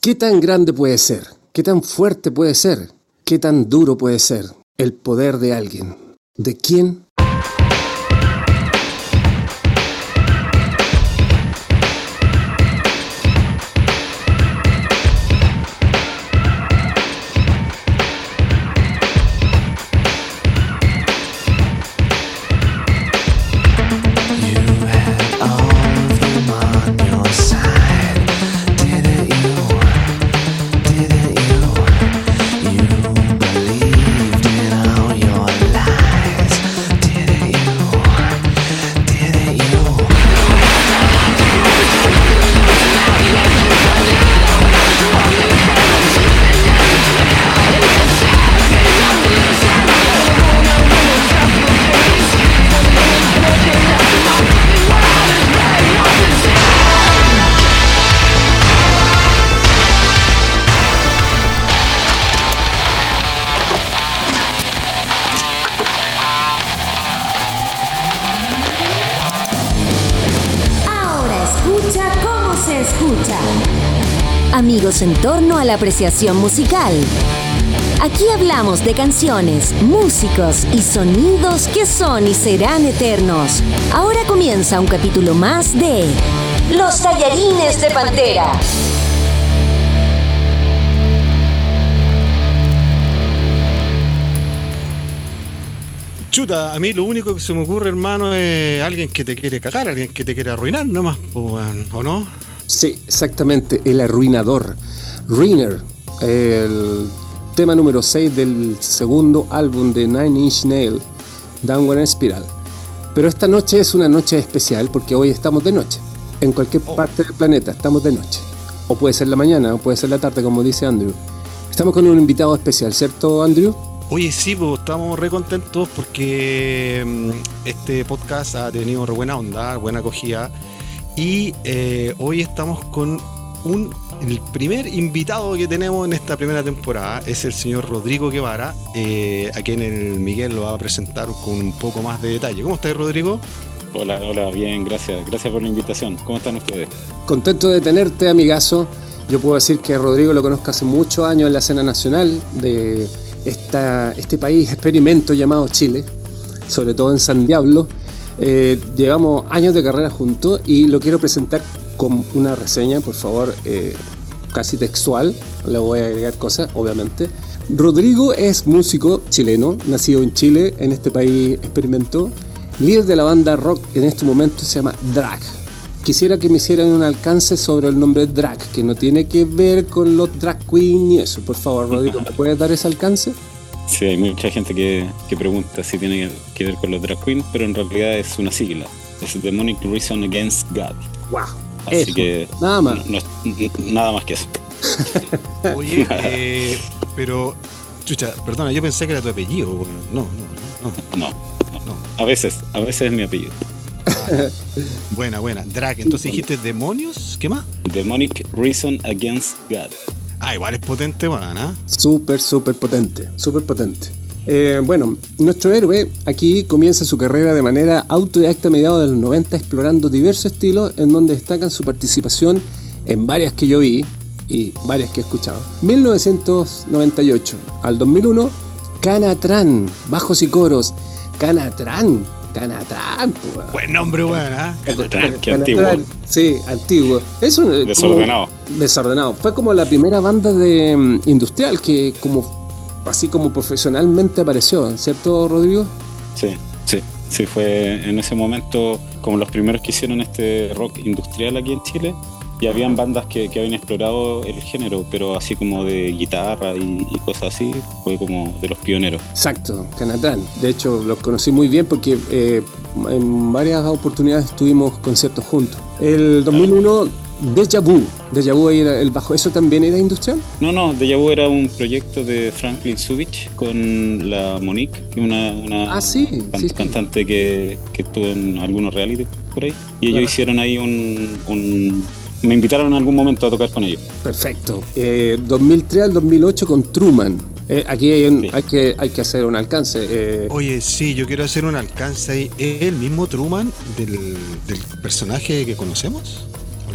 ¿Qué tan grande puede ser? ¿Qué tan fuerte puede ser? ¿Qué tan duro puede ser el poder de alguien? ¿De quién? La apreciación musical. Aquí hablamos de canciones, músicos y sonidos que son y serán eternos. Ahora comienza un capítulo más de Los tallarines de Pantera. Chuta, a mí lo único que se me ocurre, hermano, es alguien que te quiere cagar, alguien que te quiere arruinar nomás, ¿o no? Sí, exactamente, el arruinador. Ruiner, el tema número 6 del segundo álbum de Nine Inch Nail, Downward Spiral. Pero esta noche es una noche especial porque hoy estamos de noche. En cualquier oh. parte del planeta estamos de noche. O puede ser la mañana, o puede ser la tarde, como dice Andrew. Estamos con un invitado especial, ¿cierto, Andrew? Oye, sí, pues estamos re contentos porque mm, este podcast ha tenido re buena onda, buena acogida y eh, hoy estamos con un el primer invitado que tenemos en esta primera temporada es el señor Rodrigo Guevara, eh, a quien el Miguel lo va a presentar con un poco más de detalle. ¿Cómo estás, Rodrigo? Hola, hola, bien, gracias. Gracias por la invitación. ¿Cómo están ustedes? Contento de tenerte, amigazo. Yo puedo decir que Rodrigo lo conozco hace muchos años en la escena nacional de esta, este país experimento llamado Chile, sobre todo en San Diablo. Eh, llevamos años de carrera juntos y lo quiero presentar con una reseña, por favor, eh, casi textual. Le voy a agregar cosas, obviamente. Rodrigo es músico chileno, nacido en Chile, en este país experimentó. Líder de la banda rock en este momento se llama Drag. Quisiera que me hicieran un alcance sobre el nombre Drag, que no tiene que ver con los drag queen y eso. Por favor, Rodrigo, ¿me puedes dar ese alcance? Sí, hay mucha gente que, pregunta si tiene que ver con los drag queens, pero en realidad es una sigla. Es Demonic Reason Against God. Wow. Así que. Nada más. nada más que eso. Oye, eh, pero. Chucha, perdona, yo pensé que era tu apellido. No, no, no. No, no. A veces, a veces es mi apellido. buena, buena. Drag, entonces dijiste demonios, ¿qué más? Demonic Reason Against God. Ah, igual es potente, bueno, ¿no? Súper, súper potente, súper potente. Eh, bueno, nuestro héroe aquí comienza su carrera de manera autodidacta a mediados de los 90 explorando diversos estilos en donde destacan su participación en varias que yo vi y varias que he escuchado. 1998 al 2001, Canatran, bajos y coros. Canatran, Canatran. Buen nombre, bueno, ¿eh? Canatran, qué antiguo. Sí, antiguo. Es un, desordenado. desordenado. Fue como la primera banda de mm, industrial que como así como profesionalmente apareció, ¿cierto, Rodrigo? Sí, sí. Sí, fue en ese momento como los primeros que hicieron este rock industrial aquí en Chile y habían bandas que, habían explorado el género, pero así como de guitarra y, cosas así, fue como de los pioneros. Exacto, Canatán. De hecho, los conocí muy bien porque eh, en varias oportunidades tuvimos conciertos juntos. El 2001, Deja Vu. Deja Vu era el bajo. ¿Eso también era industrial? No, no, Deja Vu era un proyecto de Franklin Subich con la Monique, una, una ah, sí, cantante Que, que, estuvo en algunos reality por ahí. Y ellos hicieron ahí un me invitaron en algún momento a tocar con ellos. Perfecto. 2003 eh, al 2008 con Truman. Eh, aquí hay, que, hay que hacer un alcance. Eh. Oye, sí, yo quiero hacer un alcance ahí. ¿Es el mismo Truman del, personaje que conocemos?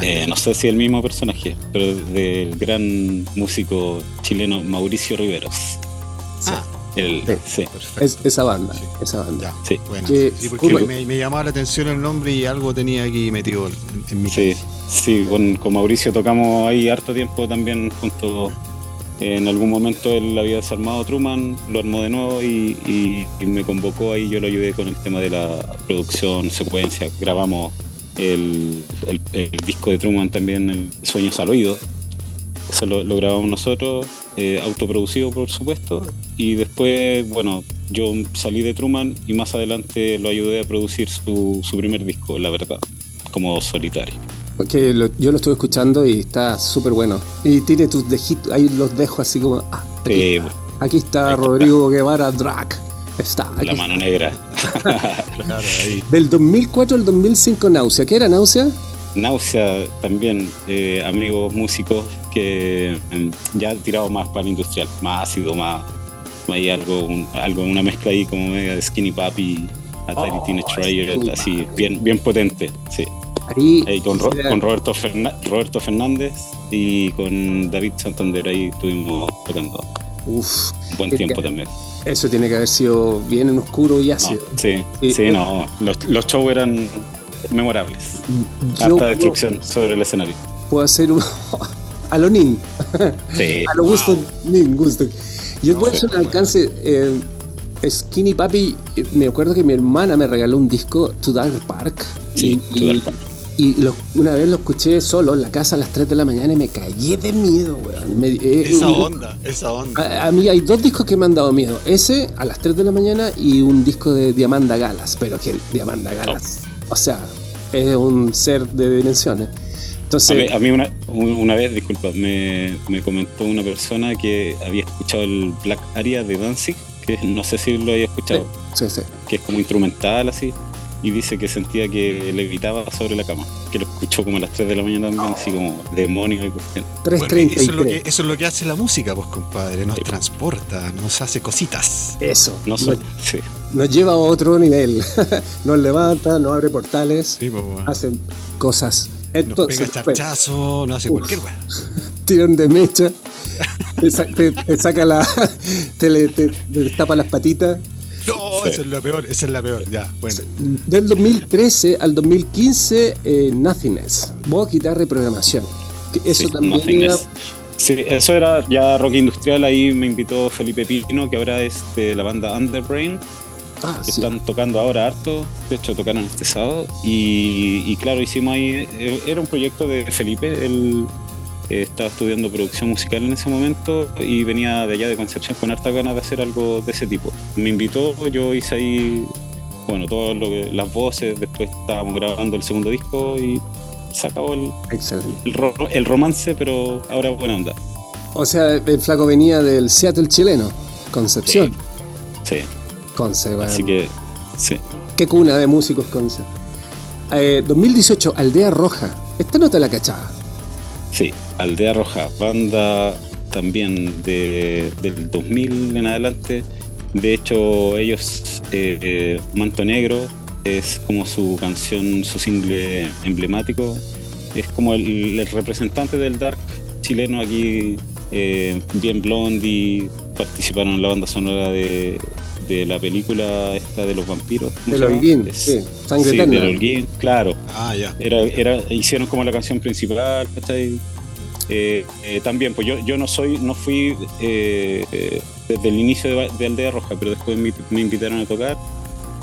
Eh, no sé si el mismo personaje, pero del gran músico chileno Mauricio Riveros. Ah, El, Sí. sí. perfecto. Es- esa banda, Sí. esa banda. Ya, Sí. bueno. Que- sí, porque Curro- me, me llamaba la atención el nombre y algo tenía aquí metido en, en mi Sí, con, con Mauricio tocamos ahí harto tiempo también juntos. En algún momento él había desarmado Truman, lo armó de nuevo y, y- y me convocó ahí, yo lo ayudé con el tema de la producción, secuencia, grabamos el, el- el disco de Truman también, el Sueños al Oído, eso lo, lo grabamos nosotros, eh, autoproducido por supuesto, y después, bueno, yo salí de Truman y más adelante lo ayudé a producir su, su primer disco, La Verdad, como solitario. Porque lo- yo lo estuve escuchando y está súper bueno. Y tiene tus dejitos, ahí los dejo así como. ah, aquí, está. Aquí está Ahí está. Rodrigo Guevara Drac. Está. aquí La mano negra. Claro, ahí. Del 2004 al 2005 Náusea. ¿Qué era Náusea? Náusea también, eh, amigos músicos que mm, ya han tirado más para el industrial, más ácido, más, hay algo, un- algo, una mezcla ahí como media de Skinny Papi, Atari Oh, Teenage así, bien, bien potente, sí. Ahí. Ahí con, Ro- quisiera- con Roberto, Ferna- Roberto Fernández y con David Santander, ahí estuvimos tocando Uf, buen tiempo que- también. Eso tiene que haber sido bien en oscuro y No, ácido. sí, Sí. sí, no, los, los shows eran memorables. Harta destrucción sobre el escenario. puedo hacer un. a lo Nin. Sí. A lo gusto Nin, gusto. Yo puedo hacer un alcance. eh, Skinny Papi, eh, me acuerdo que mi hermana me regaló un disco, To Dark Park. Sí, y, To Dark Park. Y lo- una vez lo escuché solo en la casa a las 3 de la mañana y me callé de miedo, weón. Me- eh, Esa un- onda, esa onda. A, a mí hay dos discos que me han dado miedo. Ese a las 3 de la mañana y un disco de Diamanda Galas. Pero que Diamanda Galas, o sea, es un ser de dimensiones. A mí, Entonces, a mí una, un- una vez, disculpa, me, me comentó una persona que había escuchado el Black Aria de Danzig, que no sé si lo había escuchado, sí, sí. que es como instrumental así, y dice que sentía que levitaba sobre la cama, que lo escuchó como a las 3 de la mañana también, así como demonio y cuestión. Bueno, 333. eso, es lo que, eso es lo que hace la música, pues compadre. Nos transporta, nos hace cositas. Eso. No sé, sí. Nos lleva a otro nivel. nos levanta, nos abre portales, Sí, pues, bueno. hacen cosas. Nos Entonces, pega pues, charchazo, nos hace Uf. cualquier weá. tirón de mecha, te, sa- te- te saca la. te, le- te- te destapa las patitas. No, Sí. esa es la peor, esa es la peor. Ya, bueno. Del 2013 al 2015, eh, Nothingness, voz, guitarra y programación. Eso Sí, también Nothingness. era- Sí, eso era ya rock industrial, ahí me invitó Felipe Pino, que ahora es de la banda Underbrain, Ah, que sí. están tocando ahora harto, de hecho tocaron este sábado, y, y claro, hicimos ahí, eh, era un proyecto de Felipe, él estaba estudiando producción musical en ese momento y venía de allá de Concepción con harta ganas de hacer algo de ese tipo. Me invitó, yo hice ahí, bueno, que, las voces, después estábamos grabando el segundo disco y se acabó el, el, el romance, pero ahora buena onda. O sea, el flaco venía del Seattle chileno, Concepción. Sí, Conce, bueno. así que sí. Qué cuna de músicos, Conce. Eh, 2018, Aldea Roja. Esta no te la cachaba. Sí, Aldea Roja, banda también de, del 2000 en adelante. De hecho, ellos, eh, eh, Manto Negro, es como su canción, su single emblemático. Es como el, el representante del dark chileno aquí, eh, bien blondie, participaron en la banda sonora de, de la película esta de los vampiros. ¿cómo Del se llama? Holguín, Es- sí, Sangre sí, Eterna. del Holguín, claro. Ah, ya. Era, era, hicieron como la canción principal, ¿cachai? Eh, eh, también, pues yo, yo no soy, no fui eh, eh, desde el inicio de, de Aldea Roja, pero después me, me invitaron a tocar.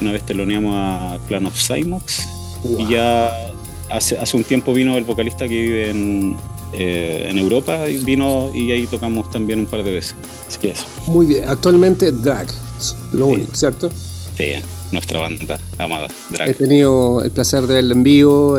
Una vez teloneamos a Clan of Cymox Wow. y ya hace, hace un tiempo vino el vocalista que vive en, eh, en Europa y vino y ahí tocamos también un par de veces. Así que eso, Muy bien. Actualmente, Drag. Lo Sí. único, ¿cierto? sí, nuestra banda amada, He Drag. tenido el placer de verla en vivo.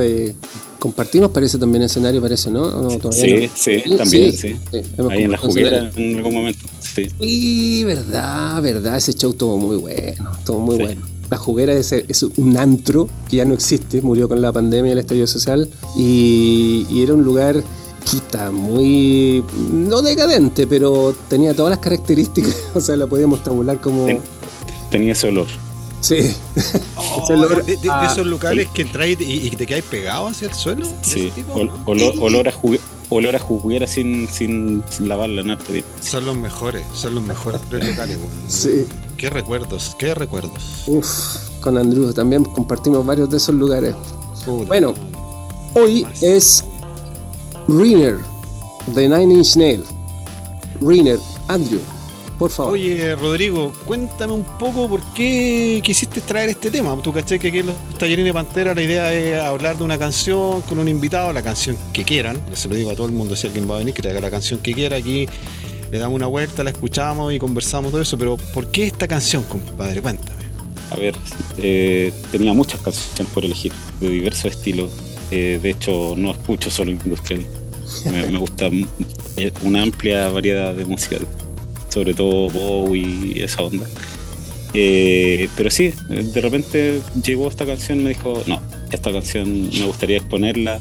Compartimos, parece también escenario, parece, ¿no? ¿O no, todavía Sí, no? sí, también, sí. hemos Ahí en la juguera en algún momento. Sí. Sí, verdad, verdad. Ese show estuvo muy bueno. Estuvo muy Sí. bueno. La juguera es, es un antro que ya no existe, murió con la pandemia y el estallido social. Y, y era un lugar, puta, muy. no decadente, pero tenía todas las características. O sea, la podíamos tabular como. Sí. Tenía ese olor. Sí. Oh, olor de, de- de a- esos locales que entras y, y te quedáis pegado hacia el suelo. de Sí, ese tipo, ol- ¿no? olor, olor a jugue- olor a juguera sin, sin lavarla en harto tiempo. Son los mejores, son los mejores tres locales. Sí. Qué recuerdos, qué recuerdos. Uf, con Andrew también compartimos varios de esos lugares. Bueno, hoy es Riner de Nine Inch Nail. Riner, Andrew, por favor. Oye, Rodrigo, cuéntame un poco por qué quisiste traer este tema. Tú caché que aquí en los tallerines de Pantera la idea es hablar de una canción con un invitado, la canción que quieran. Yo se lo digo a todo el mundo, si alguien va a venir, que traiga la canción que quiera. Aquí le damos una vuelta, la escuchamos y conversamos todo eso. Pero ¿por qué esta canción, compadre? Cuéntame. A ver, eh, tenía muchas canciones por elegir, de diversos estilos. Eh, de hecho, no escucho solo industrial. Me, me gusta eh, una amplia variedad de música, sobre todo Bowie y esa onda. Eh, pero sí, de repente llegó esta canción y me dijo, no, esta canción me gustaría exponerla,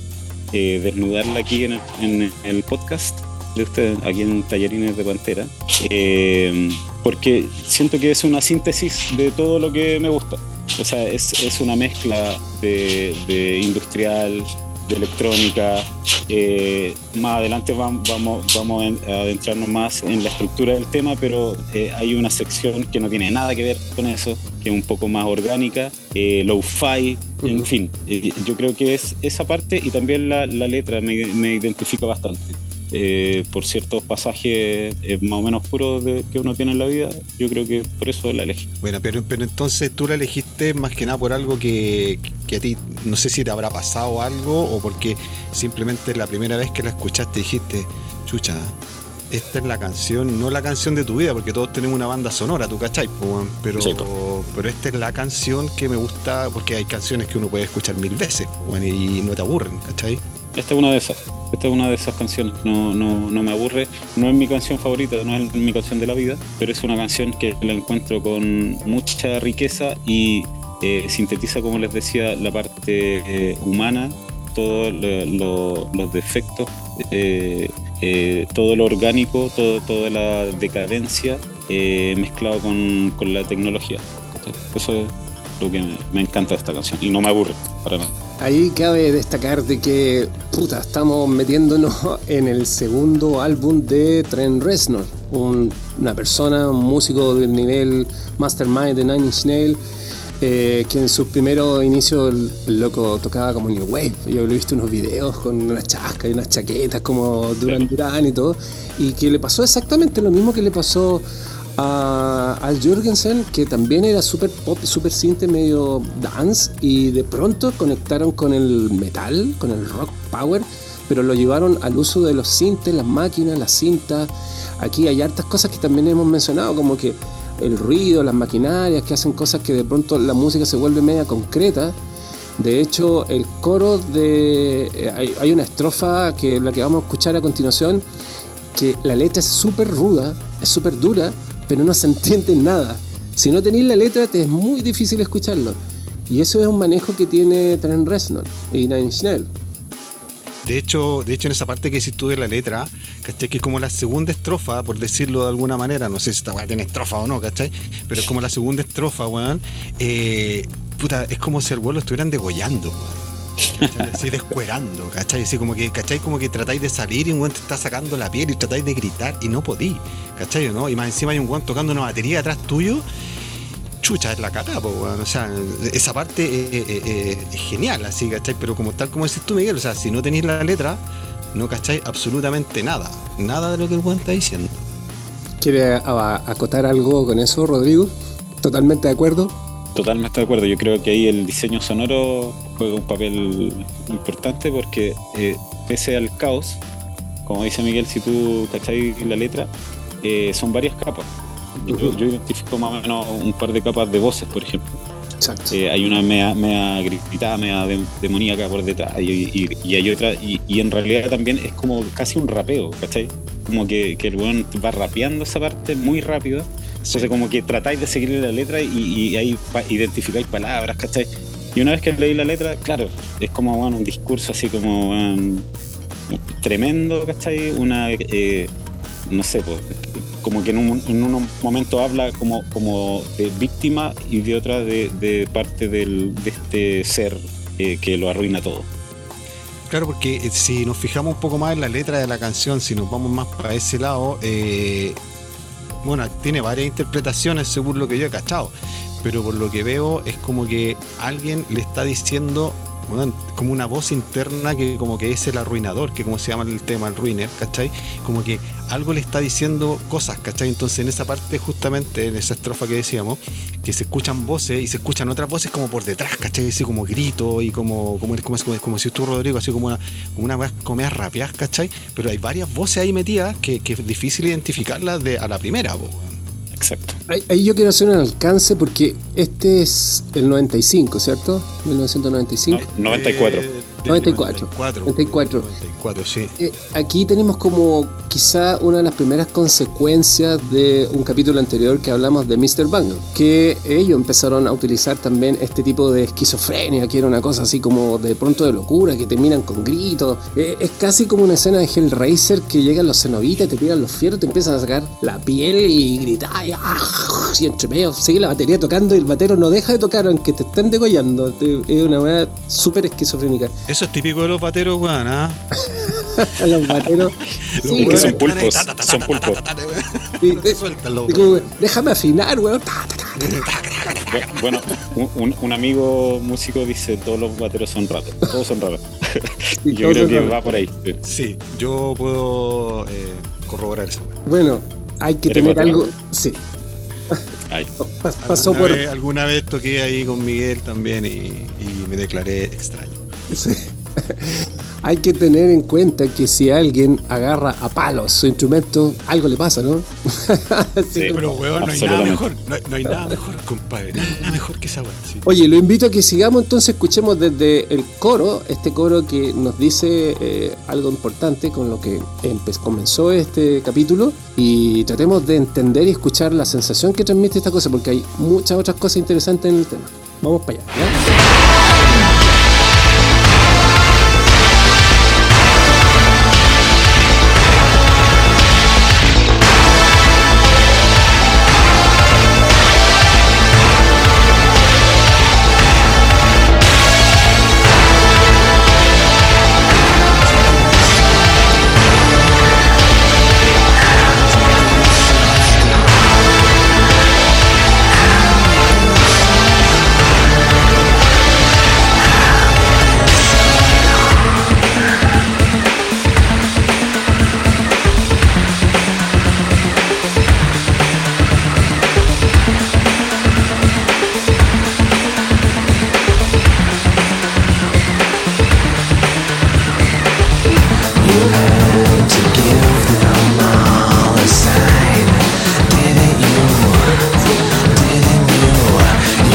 eh, desnudarla aquí en el, en el podcast de ustedes, aquí en Tallerines de Pantera, eh, porque siento que es una síntesis de todo lo que me gusta. O sea, es, es una mezcla de, de industrial, de electrónica. eh, más adelante vam- vamos, vamos a adentrarnos más en la estructura del tema, pero eh, hay una sección que no tiene nada que ver con eso, que es un poco más orgánica, eh, low-fi, en fin. eh, yo creo que es esa parte y también la, la letra me, me identifica bastante. Eh, por ciertos pasajes eh, más o menos puros de- que uno tiene en la vida, yo creo que por eso la elegí. Bueno, pero, pero entonces tú la elegiste más que nada por algo que, que a ti, no sé si te habrá pasado algo o porque simplemente la primera vez que la escuchaste dijiste, chucha, esta es la canción, no la canción de tu vida, porque todos tenemos una banda sonora, tú cachai, weón? pero, Sí, po. pero esta es la canción que me gusta, porque hay canciones que uno puede escuchar mil veces weón, y no te aburren, ¿cachai? Esta es una de esas. Esta es una de esas canciones. No, no, no me aburre. No es mi canción favorita, no es mi canción de la vida, pero es una canción que la encuentro con mucha riqueza y eh, sintetiza, como les decía, la parte eh, humana, todos lo- lo- los defectos, eh, todo lo orgánico, todo, toda la decadencia mezclado con, con la tecnología. Eso es lo que me encanta de esta canción y no me aburre para nada. Ahí cabe destacar de que, puta, estamos metiéndonos en el segundo álbum de Trent Reznor, un- una persona, un músico del nivel Mastermind de Nine Inch Nails, eh, que en sus primeros inicios el, el loco tocaba como New Wave. Yo lo he visto unos videos con unas chascas y unas chaquetas como Duran Duran y todo, y que le pasó exactamente lo mismo que le pasó a Al Jurgensen, que también era super pop, super synth, medio dance, y de pronto conectaron con el metal, con el rock power, pero lo llevaron al uso de los sintes, las máquinas, las cintas. Aquí hay hartas cosas que también hemos mencionado, como que el ruido, las maquinarias, que hacen cosas que de pronto la música se vuelve media concreta. De hecho, el coro de. eh, Hay, hay una estrofa que la que vamos a escuchar a continuación, que la letra es súper ruda, es súper dura, pero no se entiende nada. Si no tenéis la letra, te es muy difícil escucharlo. Y eso es un manejo que tiene Trent Reznor y Nine Inch. De hecho, de hecho, en esa parte que hiciste tú de la letra, ¿cachai? Que es como la segunda estrofa, por decirlo de alguna manera, no sé si esta weá tiene estrofa o no, ¿cachai? Pero es como la segunda estrofa, weón. Eh, puta, es como si al vuelo estuvieran degollando, weón. Así descuerando, ¿cachai? Así como que, ¿cachai? Como que tratáis de salir y un weón te está sacando la piel y tratáis de gritar y no podí, ¿cachai? ¿no? Y más encima hay un weón tocando una batería atrás tuyo chucha, es la po, weón. O sea, esa parte eh, eh, eh, es genial, así, ¿cachai? Pero como tal como decís tú, Miguel, o sea, si no tenéis la letra, no cacháis absolutamente nada. Nada de lo que el weón está diciendo. ¿Quiere acotar algo con eso, Rodrigo? Totalmente de acuerdo. Totalmente de acuerdo. Yo creo que ahí el diseño sonoro juega un papel importante porque eh, pese al caos, como dice Miguel, si tú cacháis la letra, eh, son varias capas. Yo, identifico más o menos un par de capas de voces, por ejemplo. Exacto. Eh, hay una mea, mea gritada, mea de- demoníaca por detrás y, y- y hay otra, y, y en realidad también es como casi un rapeo, ¿cachai? Como que, que el weón va rapeando esa parte muy rápido, entonces como que tratáis de seguirle la letra y, ahí identificáis palabras, ¿cachai? Y una vez que leí la letra, claro, es como un discurso así como weón, tremendo, ¿cachai? Una, eh, no sé, pues, como que en un, en un momento habla como, como de víctima y de otra de, de parte del, de este ser eh, que lo arruina todo. Claro, porque eh, si nos fijamos un poco más en la letra de la canción, si nos vamos más para ese lado, eh, bueno, tiene varias interpretaciones según lo que yo he cachado, pero por lo que veo es como que alguien le está diciendo como una voz interna que como que es el arruinador, que como se llama el tema, el ruiner, ¿cachai? Como que algo le está diciendo cosas, ¿cachai? Entonces en esa parte justamente, en esa estrofa que decíamos, que se escuchan voces y se escuchan otras voces como por detrás, ¿cachai? Así como grito y como, como, como, como, como si tú, Rodrigo, así como una, como una comida rapeadas, ¿cachai? Pero hay varias voces ahí metidas que, que es difícil identificarlas de, a la primera, weón. Exacto. Ahí, ahí yo quiero hacer un alcance porque este es el 95, ¿cierto? 1995. No, 94. Eh, 94. 94. 94. 94, sí. Eh, aquí tenemos como quizá una de las primeras consecuencias de un capítulo anterior que hablamos de Mr. Bungle, que ellos empezaron a utilizar también este tipo de esquizofrenia, que era una cosa así como de pronto de locura, que terminan con gritos. Eh, es casi como una escena de Hellraiser que llegan los cenobitas, te tiran los fierros, te empiezan a sacar la piel y gritar, y, ¡ah! y entre medio sigue la batería tocando y el batero no deja de tocar aunque te estén degollando. Es una manera súper esquizofrénica. Eso es típico de los bateros, weón, ¿ah? Los bateros. Los Sí, que weones son pulpos, son pulpos. Sí, te como, déjame afinar, weón. Bueno, un, amigo músico dice todos los bateros son ratos. Todos son ratos. Sí, Yo creo que raros. va por ahí. sí. Sí, yo puedo eh, corroborar eso. Bueno, hay que ¿Eres tener batero? algo. Sí, Ay, pas- pasó alguna, por. vez, alguna vez toqué ahí con Miguel también y, y me declaré extraño. Sí. Hay que tener en cuenta que si alguien agarra a palos su instrumento, algo le pasa, ¿no? Sí. Pero, weón, no hay nada mejor. No, no hay nada mejor, compadre. Nada mejor que esa weón. sí. Oye, lo invito a que sigamos entonces, escuchemos desde el coro, este coro que nos dice eh, algo importante con lo que comenzó este capítulo y tratemos de entender y escuchar la sensación que transmite esta cosa, porque hay muchas otras cosas interesantes en el tema. Vamos para allá. ¿ya?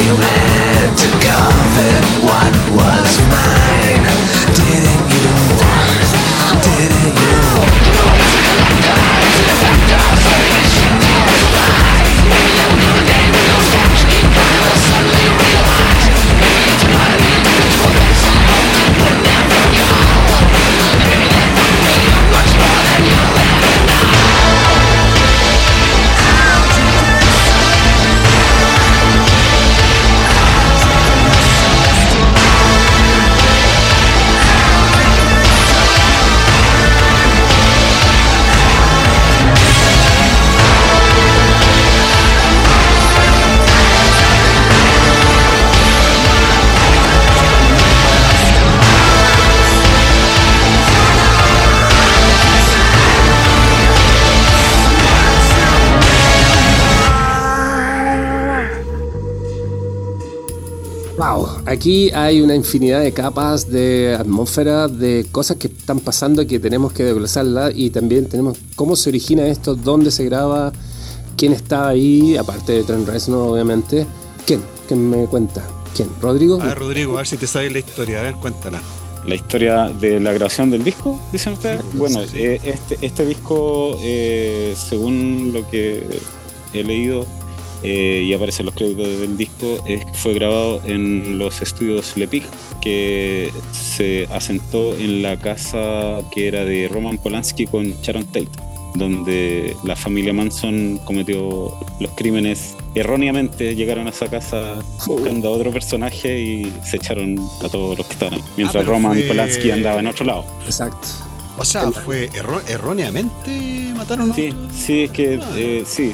You had to covet what was mine Didn't you? Didn't you? Aquí hay una infinidad de capas, de atmósfera, de cosas que están pasando que tenemos que desglosarlas y también tenemos cómo se origina esto, dónde se graba, quién está ahí, aparte de Trent Reznor obviamente. ¿Quién? ¿Quién me cuenta? ¿Quién? ¿Rodrigo? A ver, Rodrigo, a ver si te sabes la historia. A ver, cuéntala. la historia de la grabación del disco, dicen ustedes. Sí, Bueno, sí. eh, este, este disco, eh, según lo que he leído eh, y aparece en los créditos del disco, es, fue grabado en los estudios Lepic, que se asentó en la casa que era de Roman Polanski con Sharon Tate. donde la familia Manson cometió los crímenes erróneamente, llegaron a esa casa buscando a otro personaje y se echaron a todos los que estaban ahí, mientras pero Roman fue- Polanski andaba en otro lado. Exacto. O sea, fue erróneamente mataron a Sí, sí, es que eh, sí.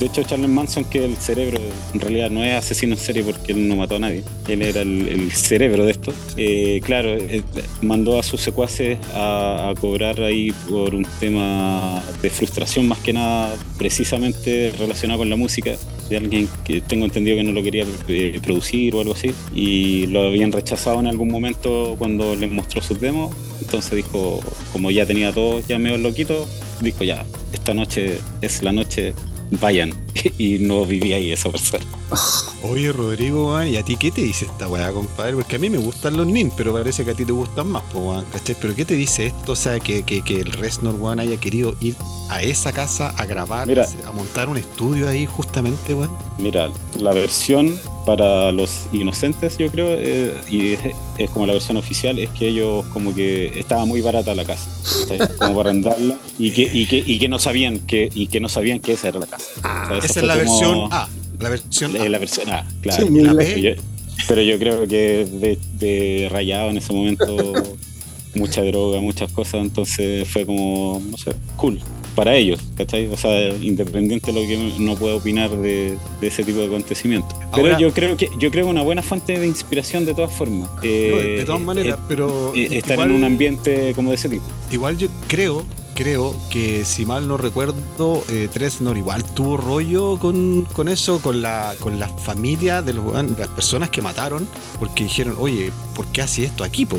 De hecho, Charles Manson, que el cerebro, en realidad no es asesino en serie porque él no mató a nadie. Él era el, cerebro de esto. Eh, claro, eh, mandó a sus secuaces a, a cobrar ahí por un tema de frustración, más que nada, precisamente relacionado con la música, de alguien que tengo entendido que no lo quería eh, producir o algo así. Y lo habían rechazado en algún momento cuando les mostró sus demos. Entonces dijo, como ya tenía todo ya medio loquito, dijo ya, esta noche es la noche, vayan. y no vivía ahí esa persona. Oye, Rodrigo, ¿y a ti qué te dice esta weá, compadre? Porque a mí me gustan los NIN, pero parece que a ti te gustan más, po, weón, ¿cachai? Pero ¿qué te dice esto? O sea, que, que, que el Resnor, weón, haya querido ir a esa casa a grabar, Mira. a montar un estudio ahí, justamente, weón. Mira, la versión para los inocentes, yo creo, eh, y es, es como la versión oficial, es que ellos como que estaba muy barata la casa, como para arrendarla, y que, y que, y que no sabían que, y que no sabían que esa era la casa. O sea, eso Esa es la como- versión A. La versión La, A. la versión A, claro. Sí, la. B. Pero yo, pero yo creo que de, de rayado en ese momento, mucha droga, muchas cosas, entonces fue como, no sé, cool. Para ellos, ¿cachai? O sea, independiente de lo que no pueda opinar de, de ese tipo de acontecimientos. Pero Ahora- yo creo que yo creo que una buena fuente de inspiración de todas formas. No, eh, de todas eh, maneras, eh, pero eh, estar igual, en un ambiente como de ese tipo. igual yo creo, creo que si mal no recuerdo, eh, Tresnor tuvo rollo con, con eso, con la, con la familia de los, weón- las personas que mataron, porque dijeron, oye, ¿por qué hace esto aquí, po.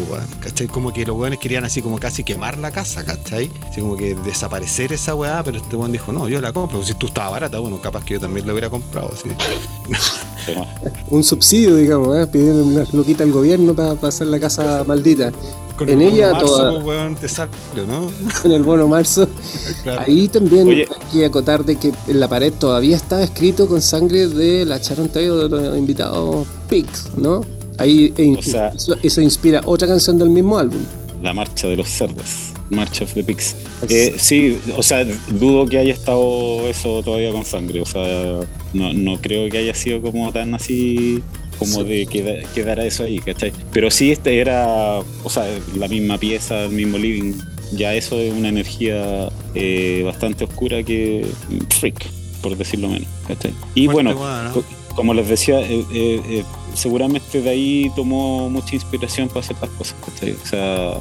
Como que los weones querían así como casi quemar la casa, ¿cachai? Así como que desaparecer esa weá, pero este weón dijo, no, yo la compro, si tú estaba barata, bueno, capaz que yo también la hubiera comprado, así. Un subsidio, digamos, ¿eh? pidiendo una loquita al gobierno para hacer la casa maldita. Con En el ella marzo, toda- po, weón, te sale, ¿no? En el bono marzo. Claro. Ahí también Oye. hay que acotar de que en la pared todavía estaba escrito con sangre de la Sharon Taylor de los invitados Pigs, ¿no? Ahí O sea- eso, eso inspira otra canción del mismo álbum. la marcha de los cerdos, March of the Pigs. Eh, sí, o sea, dudo que haya estado eso todavía con sangre, o sea, no, no creo que haya sido como tan así como de queda- quedara eso ahí, ¿cachai? Pero sí, este era, o sea, la misma pieza, el mismo living, ya eso es una energía eh, bastante oscura que freak, por decirlo menos, ¿cachai? Y bueno, como les decía, eh, eh, seguramente de ahí tomó mucha inspiración para hacer las cosas. ¿cachai? O sea,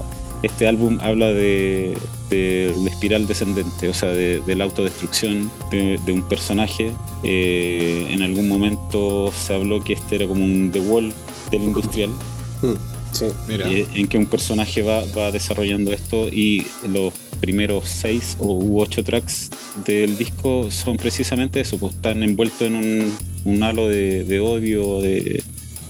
este álbum habla de, de la espiral descendente, o sea, de, de la autodestrucción de, de un personaje. Eh, en algún momento se habló que este era como un The Wall del industrial, Mm, Sí. Mira. eh, en que un personaje va, va desarrollando esto y los primeros seis o u ocho tracks del disco son precisamente eso, pues están envueltos en un, un halo de, de odio, de,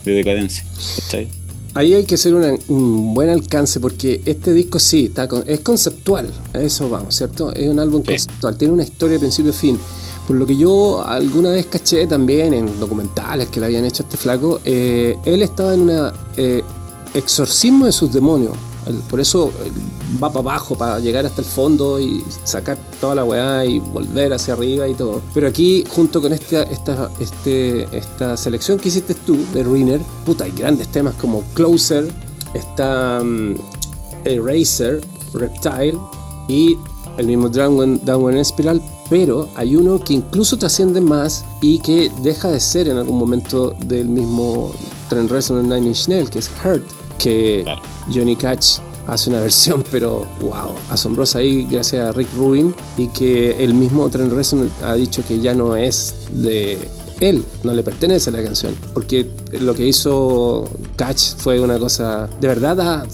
de decadencia. ¿cachai? Ahí hay que hacer una- un buen alcance porque este disco sí, está con- es conceptual, a eso vamos, ¿cierto? Es un álbum Sí. conceptual, tiene una historia de principio a fin. Por lo que yo alguna vez caché también en documentales que le habían hecho a este flaco, eh, él estaba en una eh, exorcismo de sus demonios. Por eso va para abajo, para llegar hasta el fondo y sacar toda la weá y volver hacia arriba y todo. Pero aquí, junto con esta, esta, este, esta selección que hiciste tú de Ruiner, puta, hay grandes temas como Closer, está mm, Eraser, Reptile y el mismo Downward, Downward Spiral, pero hay uno que incluso trasciende más y que deja de ser en algún momento del mismo Trent Reznor Nine Inch Nails, que es Hurt, que. Johnny Cash hace una versión, pero wow, asombrosa ahí gracias a Rick Rubin y que el mismo Trent Reznor ha dicho que ya no es de él, no le pertenece la canción, porque lo que hizo Catch fue una cosa, de verdad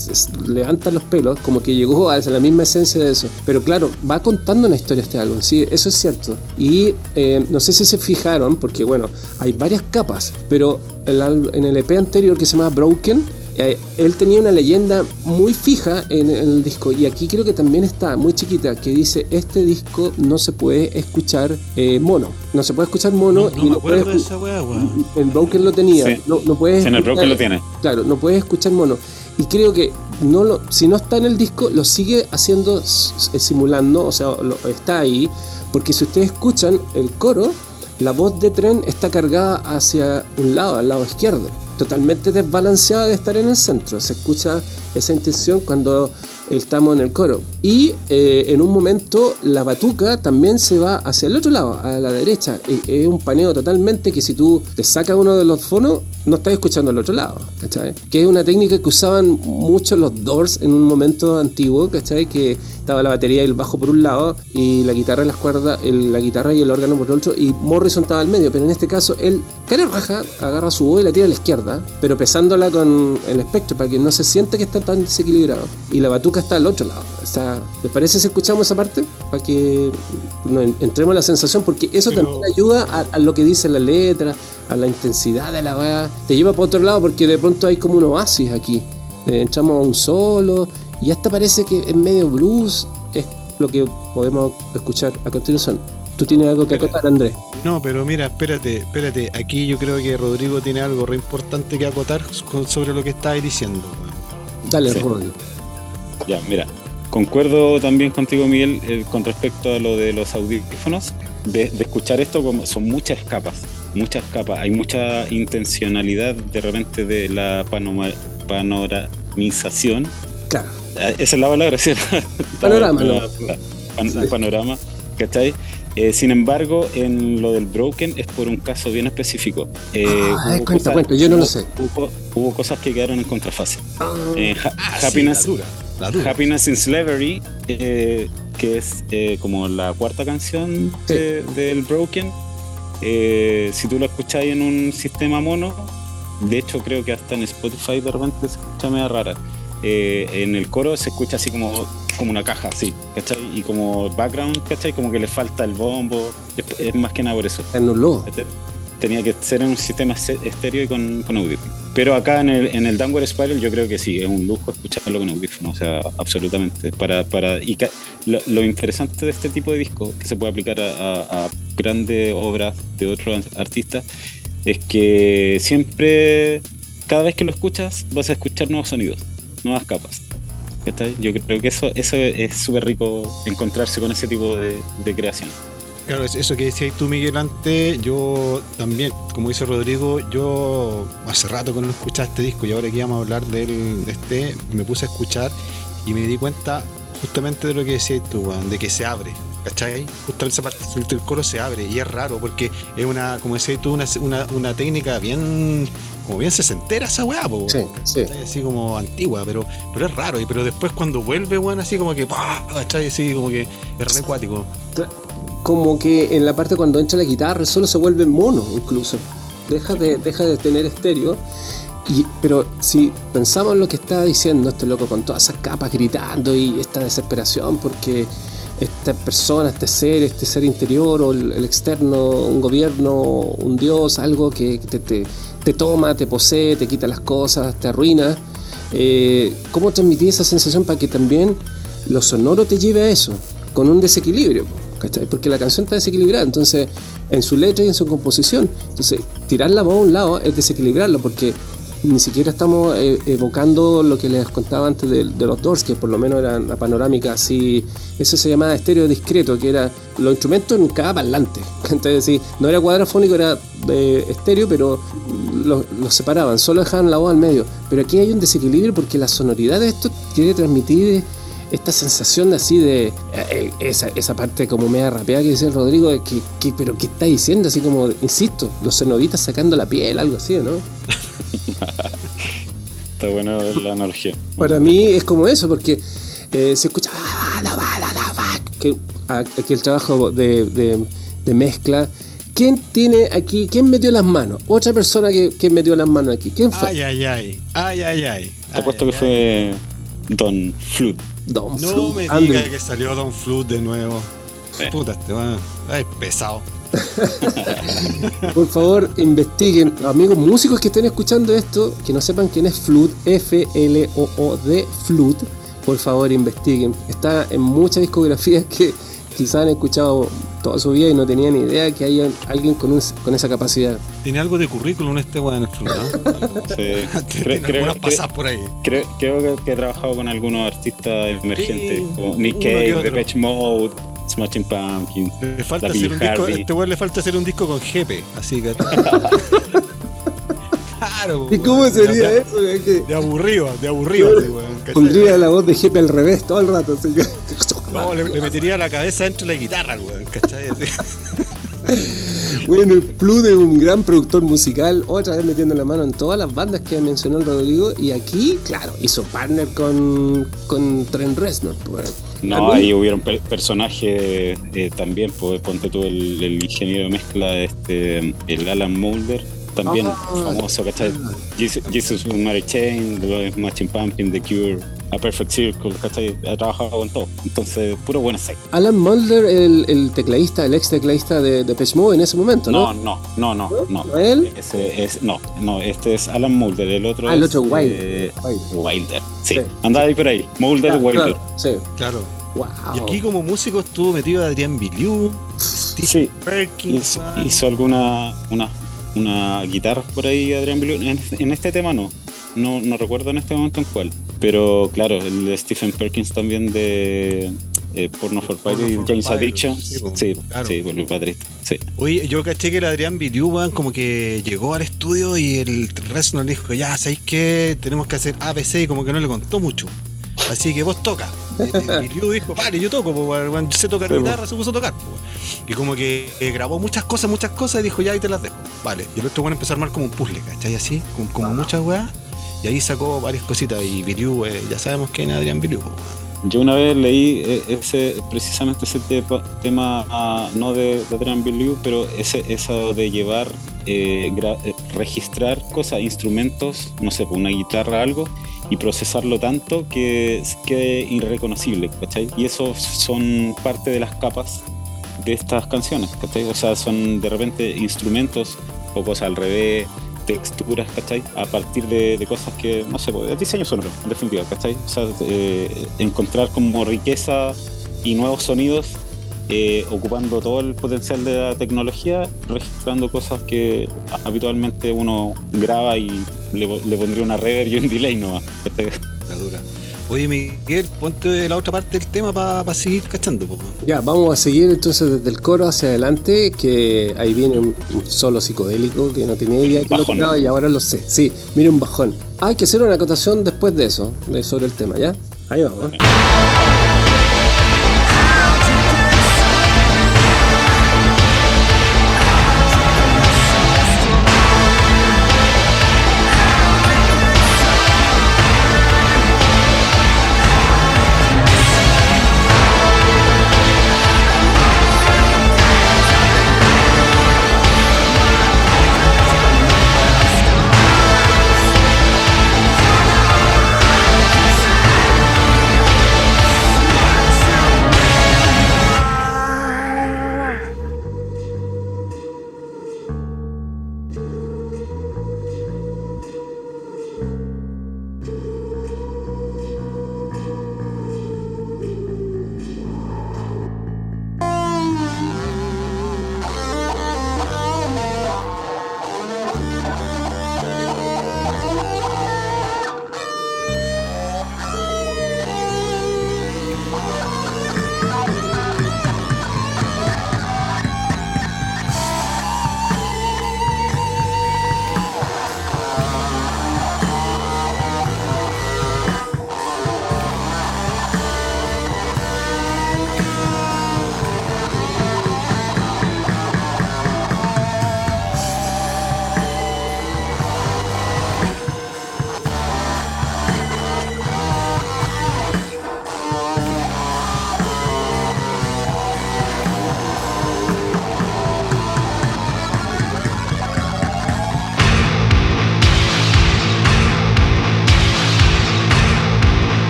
levanta los pelos, como que llegó a la misma esencia de eso, pero claro, va contando una historia este álbum, sí, eso es cierto, y eh, no sé si se fijaron, porque bueno, hay varias capas, pero en el EP anterior que se llama Broken, eh, él tenía una leyenda muy fija en, en el disco y aquí creo que también está muy chiquita que dice este disco no se puede escuchar eh, mono no se puede escuchar mono No, no y de escu- esa en Broken lo tenía. Sí. no, no puedes Sí, en el escuchar- Broken lo tiene. claro no puedes escuchar mono. Y creo que no lo, si no está en el disco, lo sigue haciendo simulando, o sea, está ahí, porque si ustedes escuchan el coro, la voz de tren está cargada hacia un lado, al lado izquierdo, totalmente desbalanceada de estar en el centro. Se escucha esa intención cuando estamos en el coro. Y eh, en un momento la batuca también se va hacia el otro lado, a la derecha. es un paneo totalmente que si tú te sacas uno de los fonos, no estás escuchando al otro lado, ¿cachai? Que es una técnica que usaban mucho los Doors en un momento antiguo, ¿cachai? Que estaba la batería y el bajo por un lado y la guitarra y las cuerdas, la guitarra y el órgano por el otro y Morrison estaba al medio, pero en este caso él, cara raja, agarra su voz y la tira a la izquierda, pero pesándola con el espectro para que no se siente que está tan desequilibrado. Y la batuca está al otro lado. Sea, ¿les parece si escuchamos esa parte? Para que entremos en la sensación, porque eso también ayuda a, lo que dice la letra, a la intensidad de la weá. Te lleva para otro lado porque de pronto hay como un oasis aquí. Eh, entramos a un solo y hasta parece que en medio blues es lo que podemos escuchar a continuación. ¿Tú tienes algo que acotar, Andrés? No, pero mira, espérate, espérate. Aquí yo creo que Rodrigo tiene algo re importante que acotar sobre lo que estáis diciendo. Dale, Rodrigo. Ya, mira, concuerdo también contigo, Miguel, eh, con respecto a lo de los audífonos. De, escuchar esto, como son muchas capas, muchas capas. Hay mucha intencionalidad de repente de la panoramización. Claro. Ah, esa es la palabra, ¿cierto? Panorama, panorama, ¿cachai? Eh, sin embargo, en lo del Broken es por un caso bien específico. Eh, ah, cuenta, cuenta, yo no lo sé. Hubo, cosas que quedaron en contrafase. Ah, eh, ah, happiness, Happiness in Slavery, que es como la cuarta canción del Broken. si tú lo escucháis en un sistema mono, de hecho creo que hasta en Spotify de repente se escucha media rara. en el coro se escucha así como como una caja, sí, ¿cachai? Y como background, ¿cachai? Como que le falta el bombo, es, más que nada por eso. Tenía que ser en un sistema estéreo y con, con audífono. Pero acá en el, en el Downward Spiral yo creo que sí, es un lujo escucharlo con audífono, o sea, absolutamente. Para, para, y lo, interesante de este tipo de disco, que se puede aplicar a, grandes obras de otros artistas, es que siempre, cada vez que lo escuchas, vas a escuchar nuevos sonidos, nuevas capas. Yo creo que eso, eso es súper rico encontrarse con ese tipo de, creación. Claro, eso que decías tú, Miguel, antes, yo también, como dice Rodrigo, yo hace rato que no escuchaba este disco y ahora que íbamos a hablar de este, me puse a escuchar y me di cuenta justamente de lo que decías tú, de que se abre, ¿cachai? Justamente esa parte del coro se abre y es raro porque es una, como decías tú, una, una, una técnica bien como bien se entera esa weá, po, sí, sí. así como antigua, pero, pero es raro, y pero después cuando vuelve, weón, así como que, ¿cachai? Así como que es re acuático. Como que en la parte cuando entra la guitarra solo se vuelve mono, incluso. Deja de, deja de tener estéreo. Y, pero si pensamos en lo que está diciendo este loco con todas esas capas gritando y esta desesperación porque esta persona, este ser, este ser interior o el, externo, un gobierno, un dios, algo que te, te, te toma, te posee, te quita las cosas, te arruina. Eh, ¿Cómo transmitir esa sensación para que también lo sonoro te lleve a eso? Con un desequilibrio, Porque la canción está desequilibrada, entonces en su letra y en su composición. Entonces, tirar la voz a un lado es desequilibrarlo, porque ni siquiera estamos eh, evocando lo que les contaba antes de, los Doors, que por lo menos era una panorámica así, eso se llamaba estéreo discreto, que era los instrumentos en cada parlante. Entonces, sí, no era cuadrafónico, era eh, estéreo, pero los separaban, solo dejaban la voz al medio. Pero aquí hay un desequilibrio porque la sonoridad de esto quiere transmitir esta sensación de así de eh, esa, esa, parte como media rapeada que dice el Rodrigo, que, que, pero ¿qué está diciendo? Así como, insisto, los sonoritas sacando la piel, algo así, ¿no? Está bueno la analogía. Para mí es como eso, porque eh, se escucha ah, que aquí el trabajo de, mezcla. ¿Quién tiene aquí? ¿Quién metió las manos? Otra persona que, que, metió las manos aquí. ¿Quién fue? Ay, ay, ay. Ay, ay, ay. Te apuesto que fue Don Flood. Don no me diga que salió Don Flood de nuevo. Puta, este va. Ay, pesado. Por favor, investiguen. Amigos músicos que estén escuchando esto, que no sepan quién es Flood, F-L-O-O-D, Flood, por favor investiguen. Está en muchas discografías que quizás han escuchado toda su vida y no tenía ni idea que haya alguien con, un- con esa capacidad. Tiene algo de currículum este weón ¿no? Sí. Tiene Creo- creo- pasadas por ahí. Creo, creo que, he trabajado con algunos artistas emergentes, Sí, como Nick Cave. Depeche Mode, Smashing Pumpkins. Le falta hacer un disco, este weón le falta hacer un disco con Jepe, así que. claro, ¿Y cómo weón, sería de, eso? Es que De aburrido, de aburrido, ¿cachai? pondría la voz de Jepe al revés todo el rato. así que- No, le, le metería la cabeza dentro de la guitarra, weón, ¿cachai? Bueno, el plus de un gran productor musical, otra vez metiendo la mano en todas las bandas que mencionó el Rodrigo, y aquí, claro, hizo partner con, con Trent Reznor. pues. No, ¿Algún- ahí hubieron pe- personajes eh, también, pues ponte tú el, el ingeniero de mezcla, este, el Alan Mulder, también Ah, famoso, ¿cachai? Jesus, Jesus Mary Chain, The Machine Pumpkin, The Cure, A Perfect Circle, ¿cachai? Ha trabajado con todo. Entonces, puro buen site. Alan Mulder, el, el tecladista, el ex tecladista de, de Mode en ese momento, No, ¿no? no, no, no, no. ¿No él? Ese es, no, no, este es Alan Mulder, el otro Ah, el es, otro Wilder. eh, Wilder. Wilder, sí. Sí. Andaba ahí por ahí, Mulder, Ah, Wilder. claro, sí. Claro. Wow. Y aquí como músico estuvo metido Adrián Biliu, Steve Sí, Perkins. hizo, alguna una, una guitarra por ahí Adrián Belú. En, en este tema no. no no recuerdo en este momento en cuál pero claro el de Stephen Perkins también de eh, Porno for Porno Pyre y James Addiction sí, sí po, sí, claro. por el baterista sí Oye, yo caché que el Adrián Biliu, weón, como que llegó al estudio y el resto nos dijo, ya, ¿sabéis qué? Tenemos que hacer ABC y como que no le contó mucho. Así que vos toca. Y Biliu dijo, vale, yo toco, yo sé tocar Sí, guitarra, se puso a tocar. Y como que eh, grabó muchas cosas, muchas cosas y dijo, ya, ahí te las dejo. Vale. Y el otro weón empezó a armar como un puzzle, ¿cachai? Así, como, como muchas weas. Y ahí sacó varias cositas. Y Biliu, eh, ya sabemos quién es Adrián weón. yo una vez leí eh, ese precisamente ese tema ah, no de, de Adrian pero ese eso de llevar eh, registrar cosas instrumentos no sé una guitarra algo y procesarlo tanto que quede irreconocible ¿cachai? y eso son parte de las capas de estas canciones ¿cachai? o sea son de repente instrumentos o cosas al revés texturas, ¿cachai? A partir de, cosas que, no sé, pues, es diseño sonoro, en definitiva, ¿cachai? O sea, eh, encontrar como riqueza y nuevos sonidos eh, ocupando todo el potencial de la tecnología, registrando cosas que habitualmente uno graba y le, le pondría una reverb y un delay nomás. La dura. Oye, Miguel, ponte de la otra parte del tema para seguir cachando, po. Ya, vamos a seguir entonces desde el coro hacia adelante, que ahí viene un, un solo psicodélico que no tenía idea que lo Bajón. tocaba y ahora lo sé. Sí, mire un bajón. Hay que hacer una acotación después de eso, de, sobre el tema, ¿ya? Ahí vamos. ¿eh?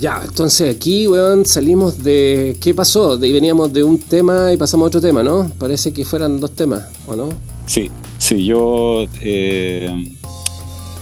Entonces aquí, weón, salimos de... ¿Qué pasó? De, veníamos de un tema y pasamos a otro tema, ¿no? Parece que fueran dos temas, ¿o no? Sí, sí, yo eh,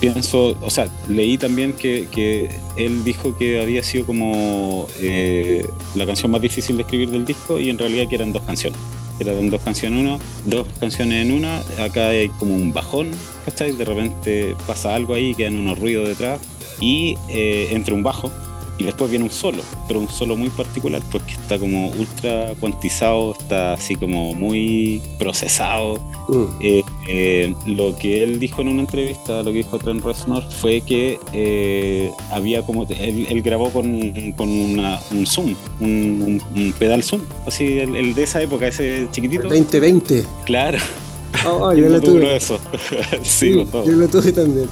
pienso, o sea, leí también que, que, él dijo que había sido como eh, la canción más difícil de escribir del disco y en realidad que eran dos canciones. Eran dos canciones, uno, dos canciones en una, acá hay como un bajón, ¿cachai? De repente pasa algo ahí, quedan unos ruidos detrás y eh, entre un bajo y después viene un solo, pero un solo muy particular porque está como ultra cuantizado, está así como muy procesado. Mm. Eh, eh, lo que él dijo en una entrevista, lo que dijo Trent Reznor, fue que eh, había como. Él, él grabó con, con una- un zoom, un, un- un pedal zoom, así el, el de esa época, ese chiquitito. 2020. Claro, Oh, yo lo tuve. Sí, yo lo tuve también.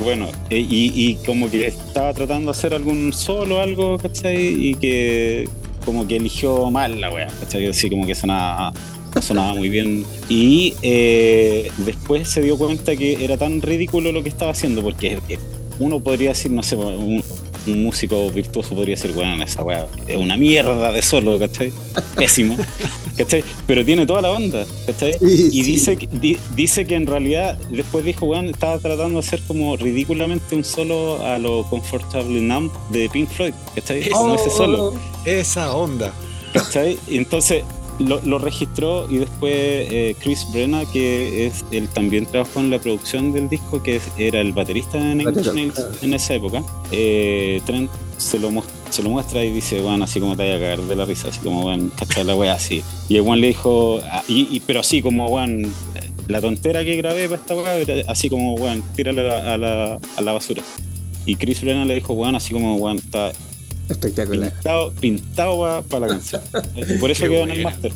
Bueno, eh, y, y como que estaba tratando de hacer algún solo algo, ¿cachai? Y que como que eligió mal la wea, ¿cachai? Así como que sonaba, sonaba muy bien. Y eh, después se dio cuenta que era tan ridículo lo que estaba haciendo, porque eh, uno podría decir, no sé, un, un músico virtuoso podría decir, bueno, esa wea es una mierda de solo, ¿cachai? Pésimo, ¿cachai? Pero tiene toda la onda, ¿cachai? Sí, y sí. dice, que- di- dice que en realidad después dijo, weón, estaba tratando de hacer como ridículamente un solo a lo Comfortable Numb de Pink Floyd, ¿cachai? Oh, no ese solo, Esa onda. ¿cachai? Y entonces lo, lo registró y después eh, Chris Brenna, que es él también trabajó en la producción del disco, que es- era el baterista de Nine en esa época, eh, Trent se lo, se lo muestra y dice, bueno, así como te vaya a caer de la risa, así como, bueno, cachai la wea así. Y el Juan le dijo, ah, y, y- pero así como, bueno, la tontera que grabé para esta weá, era así como, weón, tírala a la, a la, a la basura. Y Chris Brennan le dijo, weón, así como, weón, está espectacular. pintado, pintado para la canción. Por eso quedó en el máster,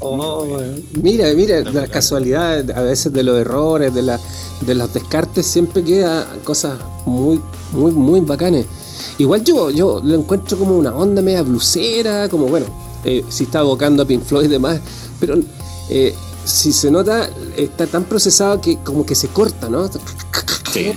Oh, mira, mira, de las casualidades, a veces de los errores, de, la, de los descartes, siempre queda cosas muy, muy, muy bacanes. Igual yo, yo lo encuentro como una onda media blusera, como bueno, eh, si está evocando a Pink Floyd y demás, pero eh, si se nota, está tan procesado que como que se corta, ¿no? Sí.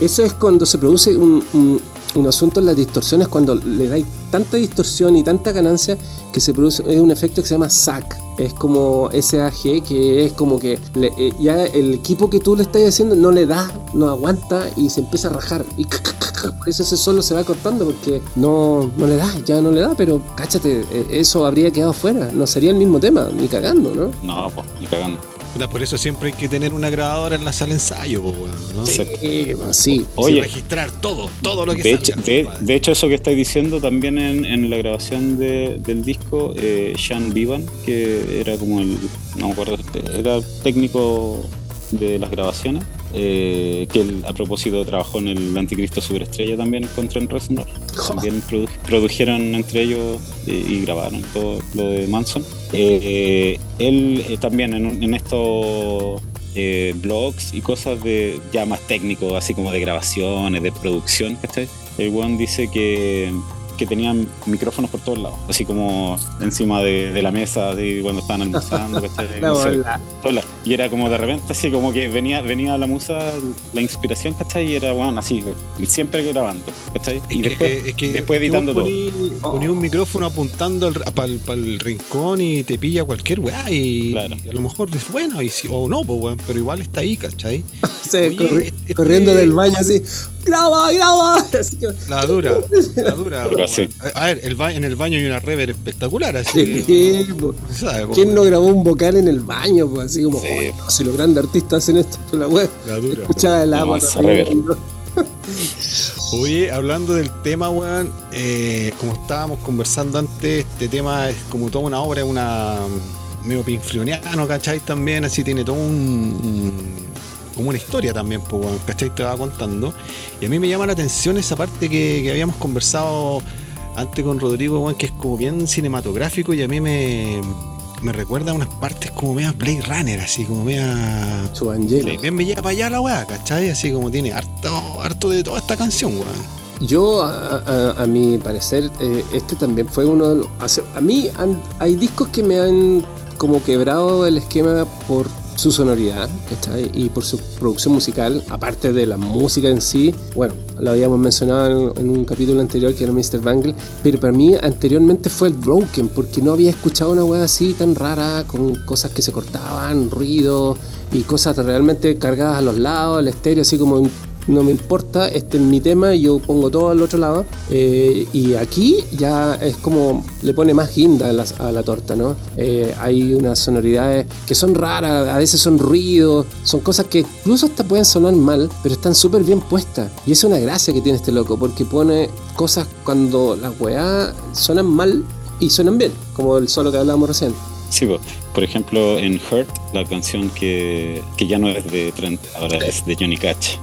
Eso es cuando se produce un, un- un asunto en las distorsiones, cuando le dais tanta distorsión y tanta ganancia que se produce es un efecto que se llama SAG. Es como SAG, que es como que le- eh, ya el equipo que tú le estás haciendo no le da, no aguanta y se empieza a rajar. Y por eso ese solo se va cortando porque no, no le da, ya no le da, pero cáchate, eh, eso habría quedado fuera. No sería el mismo tema, ni cagando, ¿no? No, pues, ni cagando. Puta, Por eso siempre hay que tener una grabadora en la sala de ensayo, ¿no? Sí. Sí. Oye. Sí, registrar todo, todo lo que De salga, hecho, de, hecho, eso que estáis diciendo también en, en la grabación de- del disco, eh, Sean Vivan, que era como el, no me acuerdo, era técnico de las grabaciones, eh, que él, a propósito trabajó en el Anticristo Superestrella también con Trent Reznor. También produ- produjeron entre ellos eh, y grabaron todo lo de Manson. Eh, él eh, también en, en estos eh, blogs y cosas de ya más técnicos, así como de grabaciones, de producción, ¿cachai? El one dice que, que tenían micrófonos por todos lados, así como encima de, de la mesa, así cuando estaban almorzando, ¿cachai? No sé. Y era como de repente así como que venía, venía la musa, la inspiración, ¿cachai? Y era bueno, así, siempre grabando, ¿cachai? Y Es que- después, es que- después que editando todo. poní- un micrófono apuntando para el, rincón y te pilla cualquier weá y, Claro. y a lo mejor es bueno y si- o no, pues weón, pero igual está ahí, ¿cachai? Sí, Oye, corri- este- corriendo del baño así, graba, graba. Así que- La dura, la dura. Sí. A ver, el ba- en el baño hay una rever espectacular, así. ¿Quién no grabó un vocal en el baño? Pues así como, Sí. "Oye, no, si los grandes artistas hacen esto, la web. La dura. Escuchaba el agua. Oye, hablando del tema, weón, eh, como estábamos conversando antes, este tema es como toda una obra, una medio pinfrioniano, ¿cachai? También, así tiene todo un, un- como una historia también, pues, ¿cachai? Te va contando. Y a mí me llama la atención esa parte que, que habíamos conversado antes con Rodrigo, weón, que es como bien cinematográfico y a mí me, me recuerda a unas partes como media Blade Runner, así como media... Su Angelo. Bien me lleva para allá la weá, ¿cachai? Así como tiene harto, harto de toda esta canción, weón. Yo, a, a- a mi parecer, eh, este también fue uno de los... A mí han- hay discos que me han como quebrado el esquema por su sonoridad ¿cachai? y por su producción musical, aparte de la música en sí. Bueno, lo habíamos mencionado en, un capítulo anterior que era Mr. Bangle, pero para mí anteriormente fue el Broken, porque no había escuchado una wea así tan rara, con cosas que se cortaban, ruido y cosas realmente cargadas a los lados, el estéreo así como no me importa, este es mi tema, yo pongo todo al otro lado. Eh, y aquí ya es como le pone más guinda a la, torta, ¿no? Eh, hay unas sonoridades que son raras, a veces son ruidos, son cosas que incluso hasta pueden sonar mal, pero están súper bien puestas. Y es una gracia que tiene este loco, porque pone cosas cuando las weá suenan mal y suenan bien, como el solo que hablábamos recién. Sí, po. por ejemplo, en Hurt, la canción que, que ya no es de Trent, ahora es de Johnny Cash.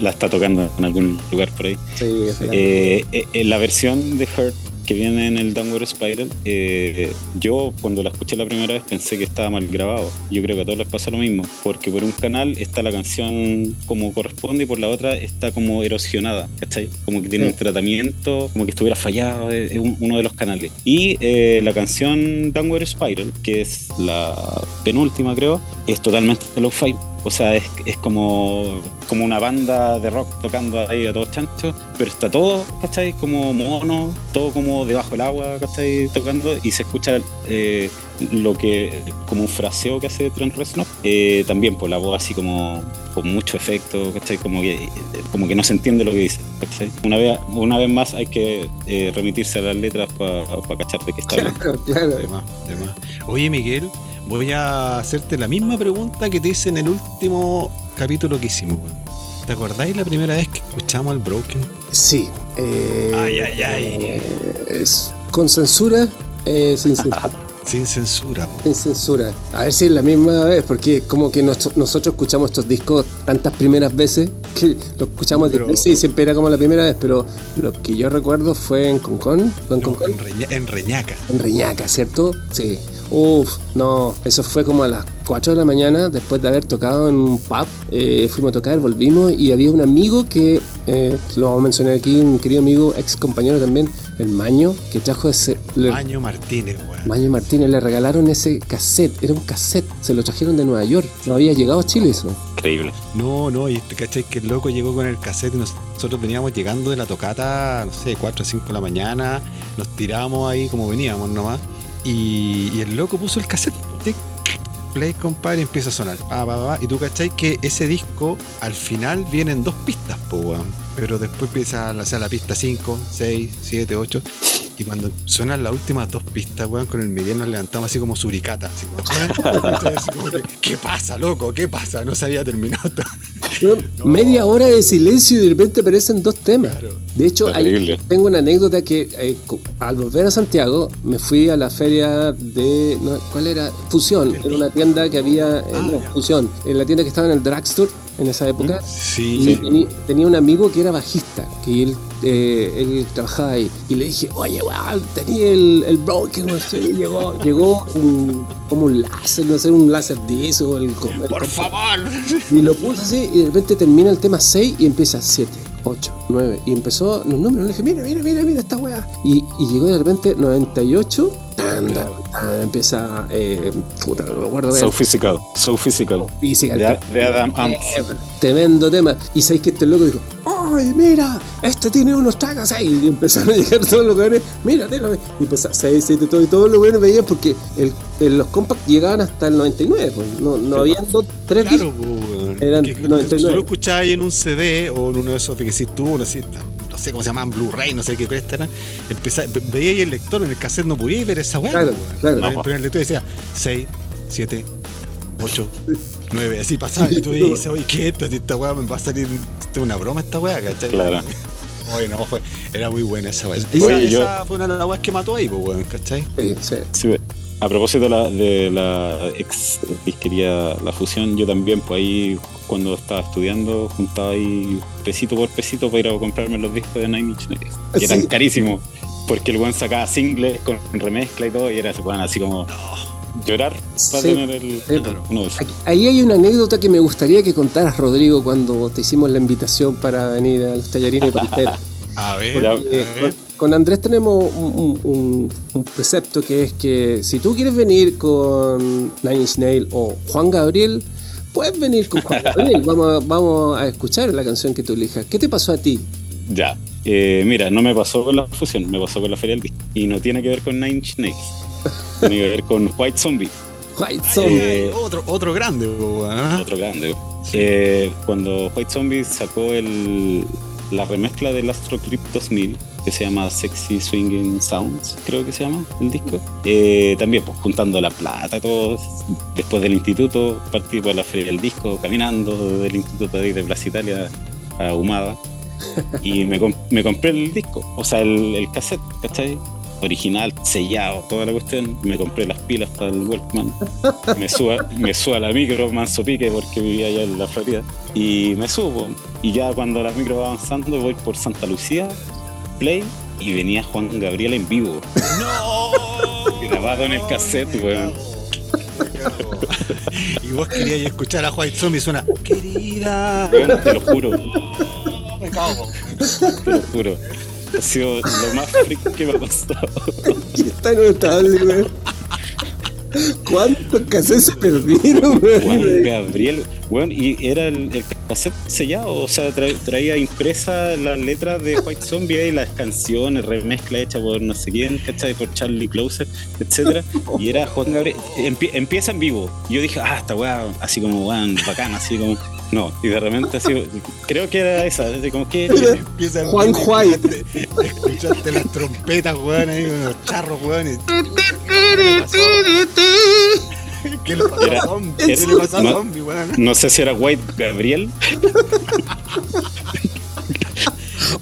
La, está, tocando en algún lugar por ahí. Sí. Eh, eh, eh, la versión de Hurt que viene en el Downward Spiral, eh, yo cuando la escuché la primera vez pensé que estaba mal grabado. Yo creo que a todos les pasa lo mismo, porque por un canal está la canción como corresponde y por la otra está como erosionada, ¿cachai? Como que tiene Sí. un tratamiento, como que estuviera fallado, es es un- uno de los canales. Y eh, la canción Downward Spiral, que es la penúltima creo, es totalmente low-fi. O sea, es, es como, como una banda de rock tocando ahí a todos chanchos, pero está todo, ¿cachai? Como mono, todo como debajo del agua, ¿cachai? Tocando y se escucha eh, lo que, como un fraseo que hace Trent Reznor. Eh, también por la voz así como con mucho efecto, ¿cachai? Como que, como que no se entiende lo que dice, ¿cachai? Una vez, una vez más hay que eh, remitirse a las letras para cachar de qué está hablando. Claro, claro. De más, de más. Oye, Miguel, voy a hacerte la misma pregunta que te hice en el último capítulo que hicimos. ¿Te acordáis la primera vez que escuchamos el Broken? Sí. eh, Ay, ay, ay. eh, es con censura, eh, sin censura. Sin censura. Sin censura. A ver si es la misma vez, porque como que nos- nosotros escuchamos estos discos tantas primeras veces que lo escuchamos Pero- veces y siempre era como la primera vez, pero lo que yo recuerdo fue en Concon, fue en No, Concon, en, Reña- en Reñaca. en Reñaca, ¿cierto? Sí. Uf, no, eso fue como a las 4 de la mañana, después de haber tocado en un pub, eh, fuimos a tocar, volvimos y había un amigo que, eh, lo vamos a mencionar aquí, un querido amigo, ex compañero también, el Maño, que trajo ese... le- Maño Martínez, weón. Maño Martínez le regalaron ese cassette, era un cassette, se lo trajeron de Nueva York, no había llegado a Chile eso. Increíble. No, no, y cachai que el loco llegó con el cassette y nosotros veníamos llegando de la tocata, no sé, 4 o 5 de la mañana, nos tiramos ahí como veníamos nomás, y, y el loco puso el cassette, play compadre, y empieza a sonar, pa, pa, pa, y tú cachai que ese disco al final vienen dos pistas, po, pero después empieza a hacer la pista 5, 6, 7, 8, y cuando suenan las últimas dos pistas, weón, con el Miguel nos levantamos así como suricata, así como, así como que, ¿qué pasa, loco? ¿Qué pasa? No se había terminado todo. Bueno, Media hora de silencio y de repente aparecen dos temas. Claro. De hecho, hay- tengo una anécdota que eh, al volver a Santiago me fui a la feria de... no, ¿Cuál era? Fusión. Era una tienda que había... eh, Ah, no. Fusión. En la tienda que estaba en el drugstore en esa época. Sí, Y sí. teni- tenía un amigo que era bajista, que él, eh, él trabajaba ahí. Y le dije, oye, weón, tenía el, el broken, no sé, y llegó, llegó un, como un láser, no sé, un láser de eso. El, el- Por favor. y lo puse así y de repente termina el tema 6 y empieza 7, 8, 9. Y empezó los números. Le dije, mira, mira, mira, mira esta weá. Y, y llegó de repente 98. tan, tan, tan, empieza, eh, puta, no me acuerdo So physical. So physical. Física, De, de Adam Ant. Tremendo tema. Y sabéis que este loco dijo, ¡ay, mira! Este tiene unos tracks ahí. Y empezaron a llegar todos los weones, mira, déjame. Y empezaron 6, 7, todo. Y todos los weones veían porque el, el- los compacts llegaban hasta el 99. Pues. No, no habían dos, tres Claro, discos. Eran Que- que 99. Solo escucháis en un CD o en uno de esos que decís tú, no sé, no sé cómo se llaman, Blu-ray, no sé qué cresta eran. Veíais el lector en el cassette, no podíais ver esa weá. Claro, claro. No. Pero en el lector decía 6, 7, 8, 9, así pasaba. Y tú dices, oye, ¿qué es esto? Esta weá me va a salir una broma esta weá, ¿cachai? Claro. Oye, no, fue, era muy buena esa weá. Oye, Esa, yo- esa fue una de las weas que mató ahí, pues, weón, ¿cachai? Sí, sí. Sí, a propósito de la, de la ex disquería La Fusión, yo también, pues ahí cuando estaba estudiando, juntaba ahí pesito por pesito para ir a comprarme los discos de Nine Inch Nails. Y eran Sí. carísimos, porque el buen sacaba singles con remezcla y todo, y era bueno, así como llorar para Sí. tener el, uno de esos. Aquí- Ahí hay una anécdota que me gustaría que contaras, Rodrigo, cuando te hicimos la invitación para venir a los tallarines de. A ver, a Eh, ver. Con, Andrés tenemos un, un- un precepto que es que si tú quieres venir con Nine Inch Nails o Juan Gabriel, puedes venir con Juan Gabriel. Vamos, a- vamos a escuchar la canción que tú elijas. ¿Qué te pasó a ti? Ya. Eh, mira, no me pasó con la fusión, me pasó con la feria del disco. Y no tiene que ver con Nine Inch Nails. tiene que ver con White Zombie, White Zombie. Eh, otro, otro grande, ¿ah? otro grande. Eh, cuando White Zombie sacó el, la remezcla del Astro Trip 2000, que se llama Sexy Swinging Sounds, creo que se llama el disco. Eh, también, pues juntando la plata, todo. Después del instituto, partí por la feria del disco, caminando del instituto de, de Plaza Italia a Humada. Y me, me compré el disco, o sea, el, el cassette, ¿cachai? Original, sellado, toda la cuestión. Me compré las pilas para el Walkman. Me subo, me subo a la micro, manso pique, porque vivía allá en la Florida. Y me subo. Y ya cuando la micro va avanzando, voy por Santa Lucía, Play, y venía Juan Gabriel en vivo. ¡No! Grabado en el cassette, weón. Y vos querías escuchar a White Zombie suena querida. Weón, te lo juro, Me cago. te lo juro. Ha sido lo más freak que me ha pasado. Está inestable, güey. ¿Cuántos cassettes se perdieron, Juan güey? Gabriel, weón, y era el, el cassette sellado, o sea, tra- traía impresa las letras de White Zombie y las canciones, remezcla hecha por no sé quién, ¿cachai? Por Charlie Closer, etcétera, y era Juan Gabriel, empie- empieza en vivo, y yo dije, ah, esta weá, así como, weón, bacana, así como, no, y de repente así, creo que era esa, así como que, Empieza Juan White. Escuchaste, escuchaste las trompetas, weón, ahí los charros, weón. y- ¿Qué le pasó Era- a Zombie? era- ¿Qué le pasó a no. Zombie, no sé si era White Gabriel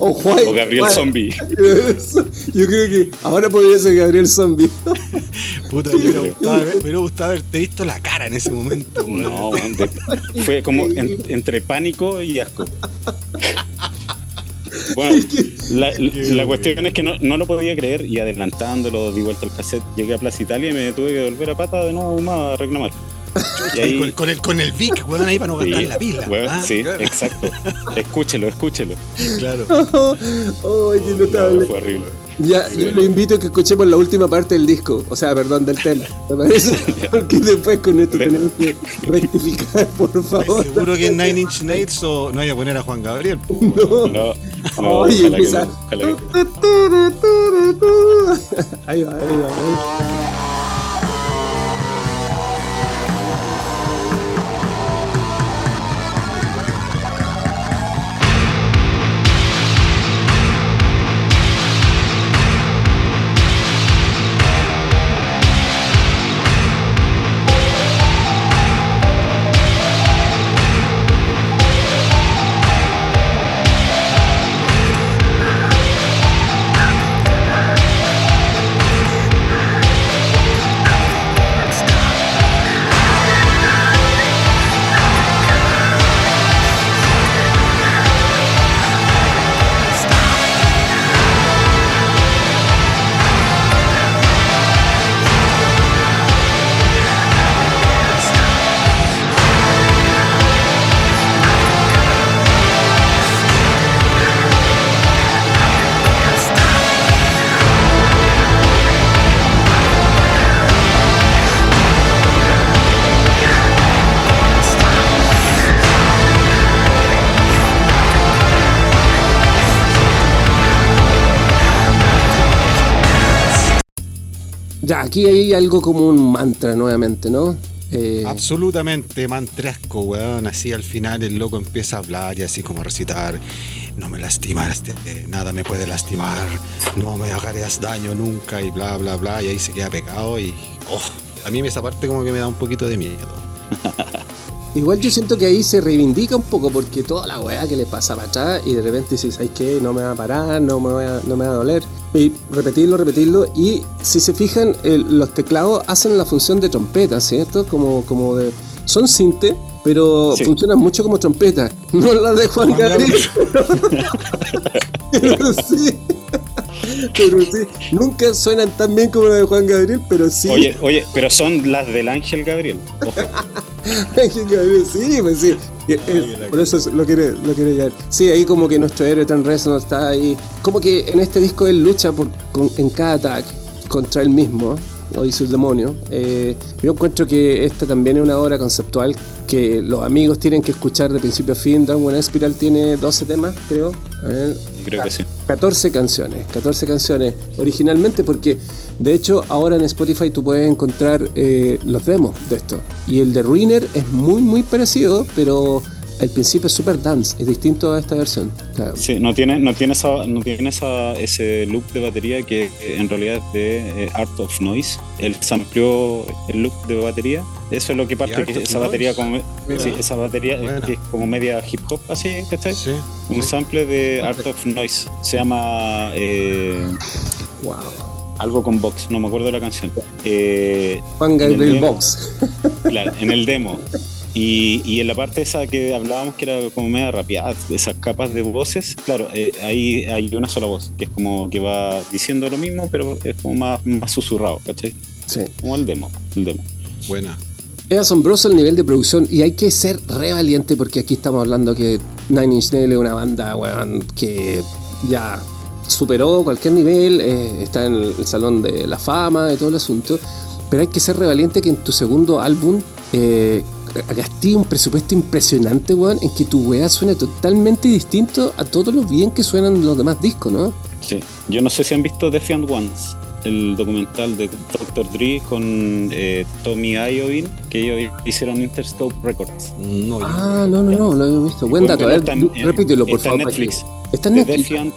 O White. o Gabriel White. Zombie. Yo creo que ahora podría ser Gabriel Zombie. Puta, me hubiera gustado, haberte visto la cara en ese momento. No, de- fue como en- entre pánico y asco. Bueno, la, la cuestión es que no, no lo podía creer y adelantándolo, di vuelta al cassette, llegué a Plaza Italia y me tuve que volver a pata de nuevo más a reclamar. Y ahí, Con, con el, con el Vic, weón, ahí para no gastar sí, la pila. weón, Ah, sí, claro. exacto. Escúchelo, escúchelo. claro. Qué No, notable. fue horrible. Ya, yo lo invito a que escuchemos la última parte del disco, o sea, perdón, del tema. ¿Te parece? Porque después con esto tenemos que rectificar, por favor. Seguro que en Nine Inch Nails o no hay a poner a Juan Gabriel. No. No, no, Oye, empieza. no. Ahí va, ahí va. ahí va. Aquí hay algo como un mantra nuevamente, ¿no? Eh, Absolutamente mantrasco, weón. Así al final el loco empieza a hablar y así como a recitar. No me lastimaste, nada me puede lastimar, no me harías daño nunca y bla, bla, bla. Y ahí se queda pegado y... oh, a mí esa parte como que me da un poquito de miedo. Igual yo siento que ahí se reivindica un poco porque toda la weá que le pasa para atrás y de repente dices, ¿sabes qué? No me va a parar, no me, va a, no me va a doler. Y repetirlo, repetirlo. Y si se fijan, el- los teclados hacen la función de trompeta, ¿cierto? Como, como de... Son sinte, pero Sí. funcionan mucho como trompeta. No la de Juan Gabriel. Sí. Pero sí, nunca suenan tan bien como las de Juan Gabriel, pero sí. Oye, oye, pero son las del Ángel Gabriel. Ángel Gabriel, sí, pues sí. Eh, eh, por eso lo quiere, lo quiere llevar. Sí, ahí como que nuestro héroe Trent Reznor está ahí. Como que en este disco él lucha por, con- en cada ataque contra él mismo o y sus demonios. Eh, yo encuentro que esta también es una obra conceptual que los amigos tienen que escuchar de principio a fin. Darwin Espiral tiene 12 temas, creo. A ver, Creo que sí. 14 canciones, 14 canciones originalmente porque de hecho ahora en Spotify tú puedes encontrar eh, los demos de esto y el de Ruiner es muy muy parecido pero al principio es super dance, es distinto a esta versión. Claro. Sí, no tiene, no tiene, esa, no tiene esa, ese loop de batería que eh, en realidad es de eh, Art of Noise. Él sampleó el loop de batería. Eso es lo que parte, Art que esa batería como, sí, esa batería que es como media hip hop así, ¿cachai? Sí. Un sample de Art of Noise. Se llama eh, Wow. algo con Box, no me acuerdo de la canción. Eh, Juan el Gabriel Box. Claro, en el demo. Y, y en la parte esa que hablábamos que era como media rapeada, esas capas de voces, claro, eh, ahí hay una sola voz, que es como que va diciendo lo mismo, pero es como más, más susurrado, ¿cachai? Sí. Como el demo, el demo. Buena. Es asombroso el nivel de producción y hay que ser re valiente porque aquí estamos hablando que Nine Inch Nails es una banda weón, que ya superó cualquier nivel, eh, está en el salón de la fama y todo el asunto, pero hay que ser re valiente que en tu segundo álbum eh, gasté un presupuesto impresionante, weón, en que tu weá suene totalmente distinto a todos los bien que suenan los demás discos, ¿no? Sí. Yo no sé si han visto Defiant Ones, el documental de Dr. Dre con eh, Tommy Iovine, que ellos hicieron Interscope Records. No, Ah, no, no, no, lo he visto. Buen dato, a ver, repítelo, por está en favor. Netflix. Está en The Netflix. Defiant,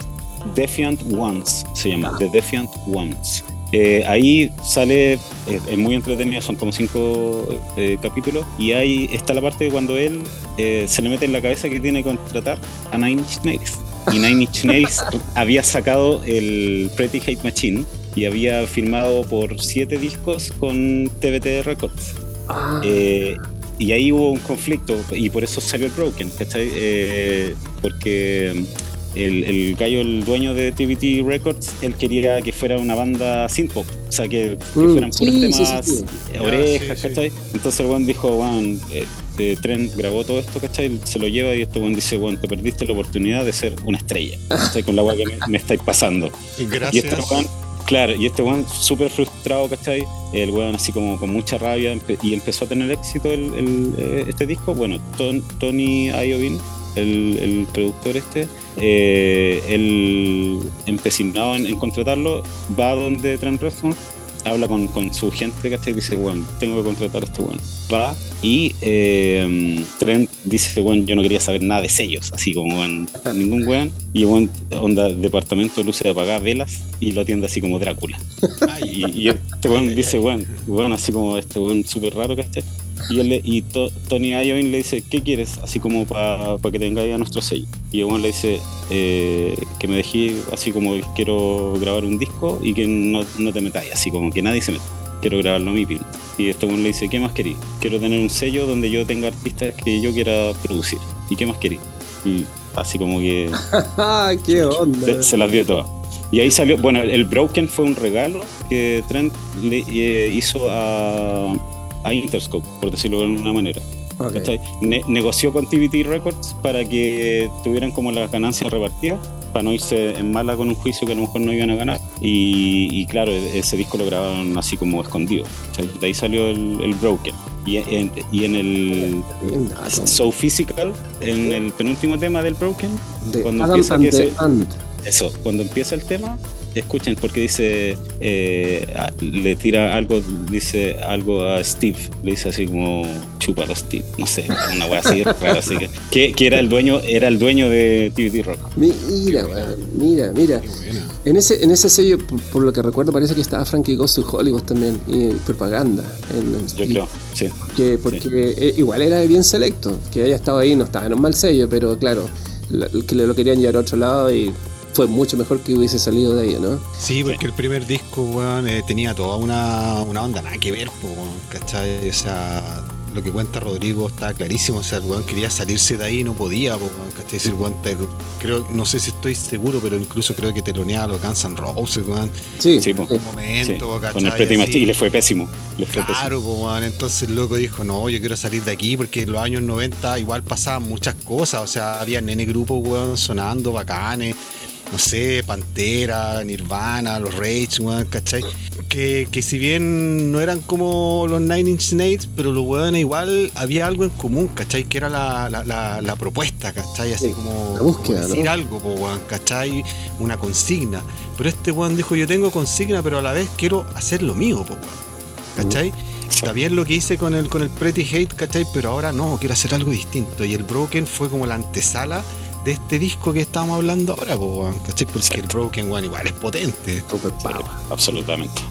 Defiant Ones se llama, The Defiant Ones. Eh, ahí sale, es muy entretenido, son como cinco eh, capítulos, y ahí está la parte de cuando él eh, se le mete en la cabeza que tiene que contratar a Nine Inch Nails. Y Nine Inch Nails había sacado el Pretty Hate Machine y había firmado por siete discos con TBT Records. Ah, y ahí hubo un conflicto y por eso salió el Broken, ¿cachai? Porque el, el gallo, el dueño de TBT Records, él quería que fuera una banda synth-pop, o sea, que, que Mm, fueran puros sí, temas, sí, sí. eh, Ah, orejas. ¿cachai? Entonces el buen dijo, bueno, eh, Trent grabó todo esto, ¿cachai? Se lo lleva y este buen dice, bueno, te perdiste la oportunidad de ser una estrella, ¿cachai? Con la weá que me, me estáis pasando. Y Gracias. este weón, claro, y este weón súper frustrado, ¿cachai? El weón así como con mucha rabia empe- y empezó a tener éxito el, el, eh, este disco. Bueno, Ton- Tony Iovine, el, el productor este, eh, él empecinado en, en contratarlo, va donde Trent Reznor, habla con, con su gente, ¿cachai? Dice, bueno, tengo que contratar a este weón. Va y eh, Trent dice, bueno, yo no quería saber nada de sellos, así como weón, ningún weón. Y weón, onda, departamento, luces apagadas, velas, y lo atiende así como Drácula. Y, y este weón dice, weón, weón, así como este weón súper raro, ¿cachai? Y, él le- y To- Tony Iovine le dice, ¿qué quieres? Así como para que tengáis a nuestro sello. Y el weón le dice, eh, que me dejé así como quiero grabar un disco y que no, no te metáis, así como que nadie se meta. Quiero grabarlo a mi pin. Y este le dice, ¿qué más querí? Quiero tener un sello donde yo tenga artistas que yo quiera producir. ¿Y qué más querí? Y así como que ah, qué onda. se, se las dio todas. Y ahí salió, bueno, el Broken fue un regalo que Trent le eh, hizo a, a Interscope, por decirlo de alguna manera. Ok. ¿cachai? Ne- negoció con TBT Records para que tuvieran como las ganancias repartidas, para no irse en mala con un juicio que a lo mejor no iban a ganar. Y, y claro, e- ese disco lo grabaron así como escondido. ¿cachai? De ahí salió el, el Broken. Y en, y en el. So Physical, en el penúltimo tema del Broken, De cuando Adam empieza and eso, cuando empieza el tema, escuchen porque dice, eh, le tira algo, dice algo a Steve, le dice así como chúpalo Steve, no sé, una wea así rara, así que, que, que era el dueño, era el dueño de TVT Rock. Mira, weón, mira, mira. En ese, en ese sello, por, por lo que recuerdo, parece que estaba Frankie Goes to Hollywood también, y propaganda. en- Yo y- creo, sí. que porque eh, igual era bien selecto, que haya estado ahí no estaba en un mal sello, pero claro, la- que le lo querían llevar a otro lado y fue mucho mejor que hubiese salido de ahí, ¿no? Sí, porque el primer disco, weón, eh, tenía toda una, una onda nada que ver, po, weón, ¿cachai? O sea, lo que cuenta Rodrigo está clarísimo. O sea, el weón quería salirse de ahí y no podía, po, weón, ¿cachai? Si el weón te- creo, no sé si estoy seguro, pero incluso creo que teloneaba a los Guns N' Roses, weón. Sí, Sí, po. sí. Un Sí, momento, ¿cachai? con el Así. y le fue pésimo. Le fue pésimo. Claro, po, weón. entonces el loco dijo, no, yo quiero salir de aquí porque en los años 90 igual pasaban muchas cosas, o sea, había nene grupos, weón, sonando bacanes, no sé, Pantera, Nirvana, los Rage, weón, ¿cachai? Que, que si bien no eran como los Nine Inch Nails, pero los weones igual había algo en común, ¿cachai? Que era la, la, la, la propuesta, ¿cachai? Así Sí, como, la búsqueda, como decir ¿no? algo, po, weón, ¿cachai? Una consigna. Pero este weón dijo, yo tengo consigna, pero a la vez quiero hacer lo mío, po, weón. ¿Cachai? Está bien lo que hice con el, con el Pretty Hate, ¿cachai? Pero ahora no, quiero hacer algo distinto. Y el Broken fue como la antesala de este disco que estamos hablando ahora, po, ¿cachai? Porque el Broken One igual es potente. Super power. Absolutamente.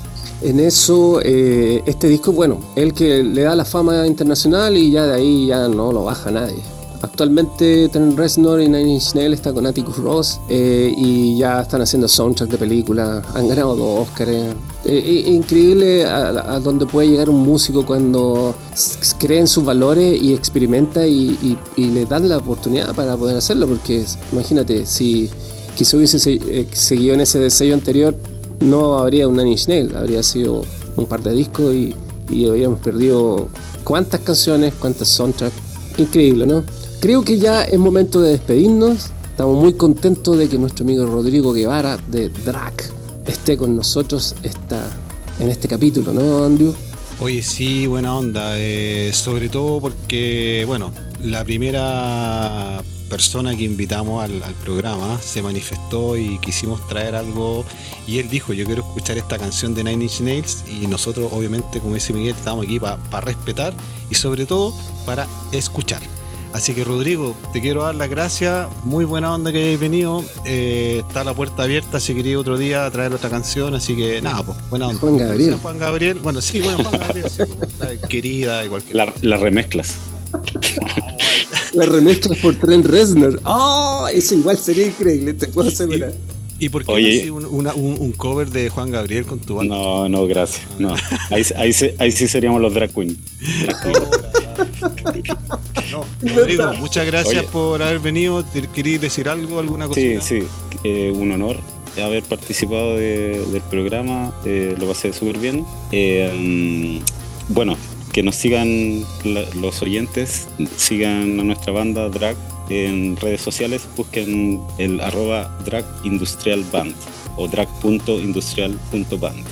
En eso, eh, este disco, bueno, el que le da la fama internacional y ya de ahí ya no lo baja nadie. Actualmente Trent Reznor y Nine Inch Nails está con Atticus Ross eh, y ya están haciendo soundtrack de películas, han ganado dos Oscars. Eh, eh, increíble a, a donde puede llegar un músico cuando cree en sus valores y experimenta y, y- y le dan la oportunidad para poder hacerlo, porque imagínate, si quizá hubiese se- eh, seguido en ese sello anterior, no habría un Nine Inch Nails, habría sido un par de discos y, y habríamos perdido cuántas canciones, cuántas soundtracks. Increíble, ¿no? Creo que ya es momento de despedirnos. Estamos muy contentos de que nuestro amigo Rodrigo Guevara de Drac esté con nosotros en este capítulo, ¿no, Andrew? Oye, sí, buena onda. eh, sobre todo porque, bueno, la primera persona que invitamos al programa se manifestó y quisimos traer algo. Y él dijo: Yo quiero escuchar esta canción de Nine Inch Nails. Y nosotros, obviamente, como dice Miguel, estamos aquí para respetar y, sobre todo, para escuchar. Así que Rodrigo, te quiero dar las gracias, muy buena onda que hayáis venido, eh, está la puerta abierta si queréis otro día traer otra canción, así que nada, pues buena onda. Juan Gabriel. Juan Gabriel, bueno, sí, bueno, Juan Gabriel, sí, está querida, igual que La- Las remezclas. La remezcla por Trent Reznor. ¡Oh! Eso igual sería increíble, te puedo asegurar. ¿Y por qué Oye. no un, una- un- un cover de Juan Gabriel con tu banda? No, no, gracias. No. Ahí, ahí, sí- ahí sí seríamos los drag queen. No, Rodrigo, muchas gracias Oye. por haber venido. ¿Te- ¿Queréis decir algo, alguna cosa? Sí, sí. eh, un honor haber participado de- del programa. eh, lo pasé súper bien. Eh, mm, bueno, que nos sigan la- los oyentes, sigan a nuestra banda Drag en redes sociales, busquen el arroba drag industrial band o drag.industrial.band.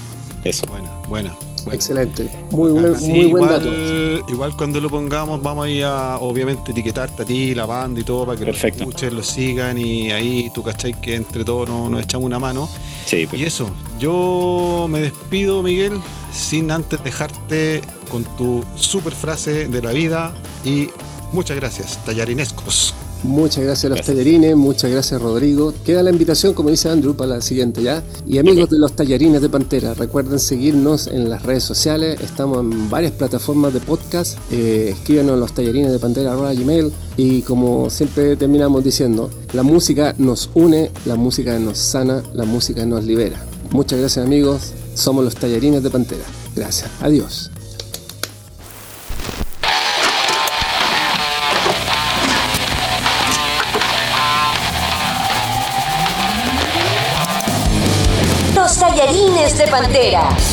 Eso. Buena, buena. Buena. Excelente. Muy, buen- Sí, muy buen igual, dato. Igual cuando lo pongamos vamos a ir a obviamente etiquetarte a ti, la banda y todo para que Perfecto. lo escuchen, lo sigan y ahí tú cachai que entre todos nos, nos echamos una mano. Sí, pues. Y eso, yo me despido Miguel sin antes dejarte con tu super frase de la vida y muchas gracias, tallarinescos. Muchas gracias a los Gracias. tallarines, muchas gracias Rodrigo. Queda la invitación, como dice Andrew, para la siguiente ya. Y amigos de los tallarines de Pantera, recuerden seguirnos en las redes sociales. Estamos en varias plataformas de podcast. Eh, escríbanos en los tallarines de Pantera gmail. Y como siempre terminamos diciendo, la música nos une, la música nos sana, la música nos libera. Muchas gracias amigos, somos los tallarines de Pantera. Gracias, adiós. De Pantera.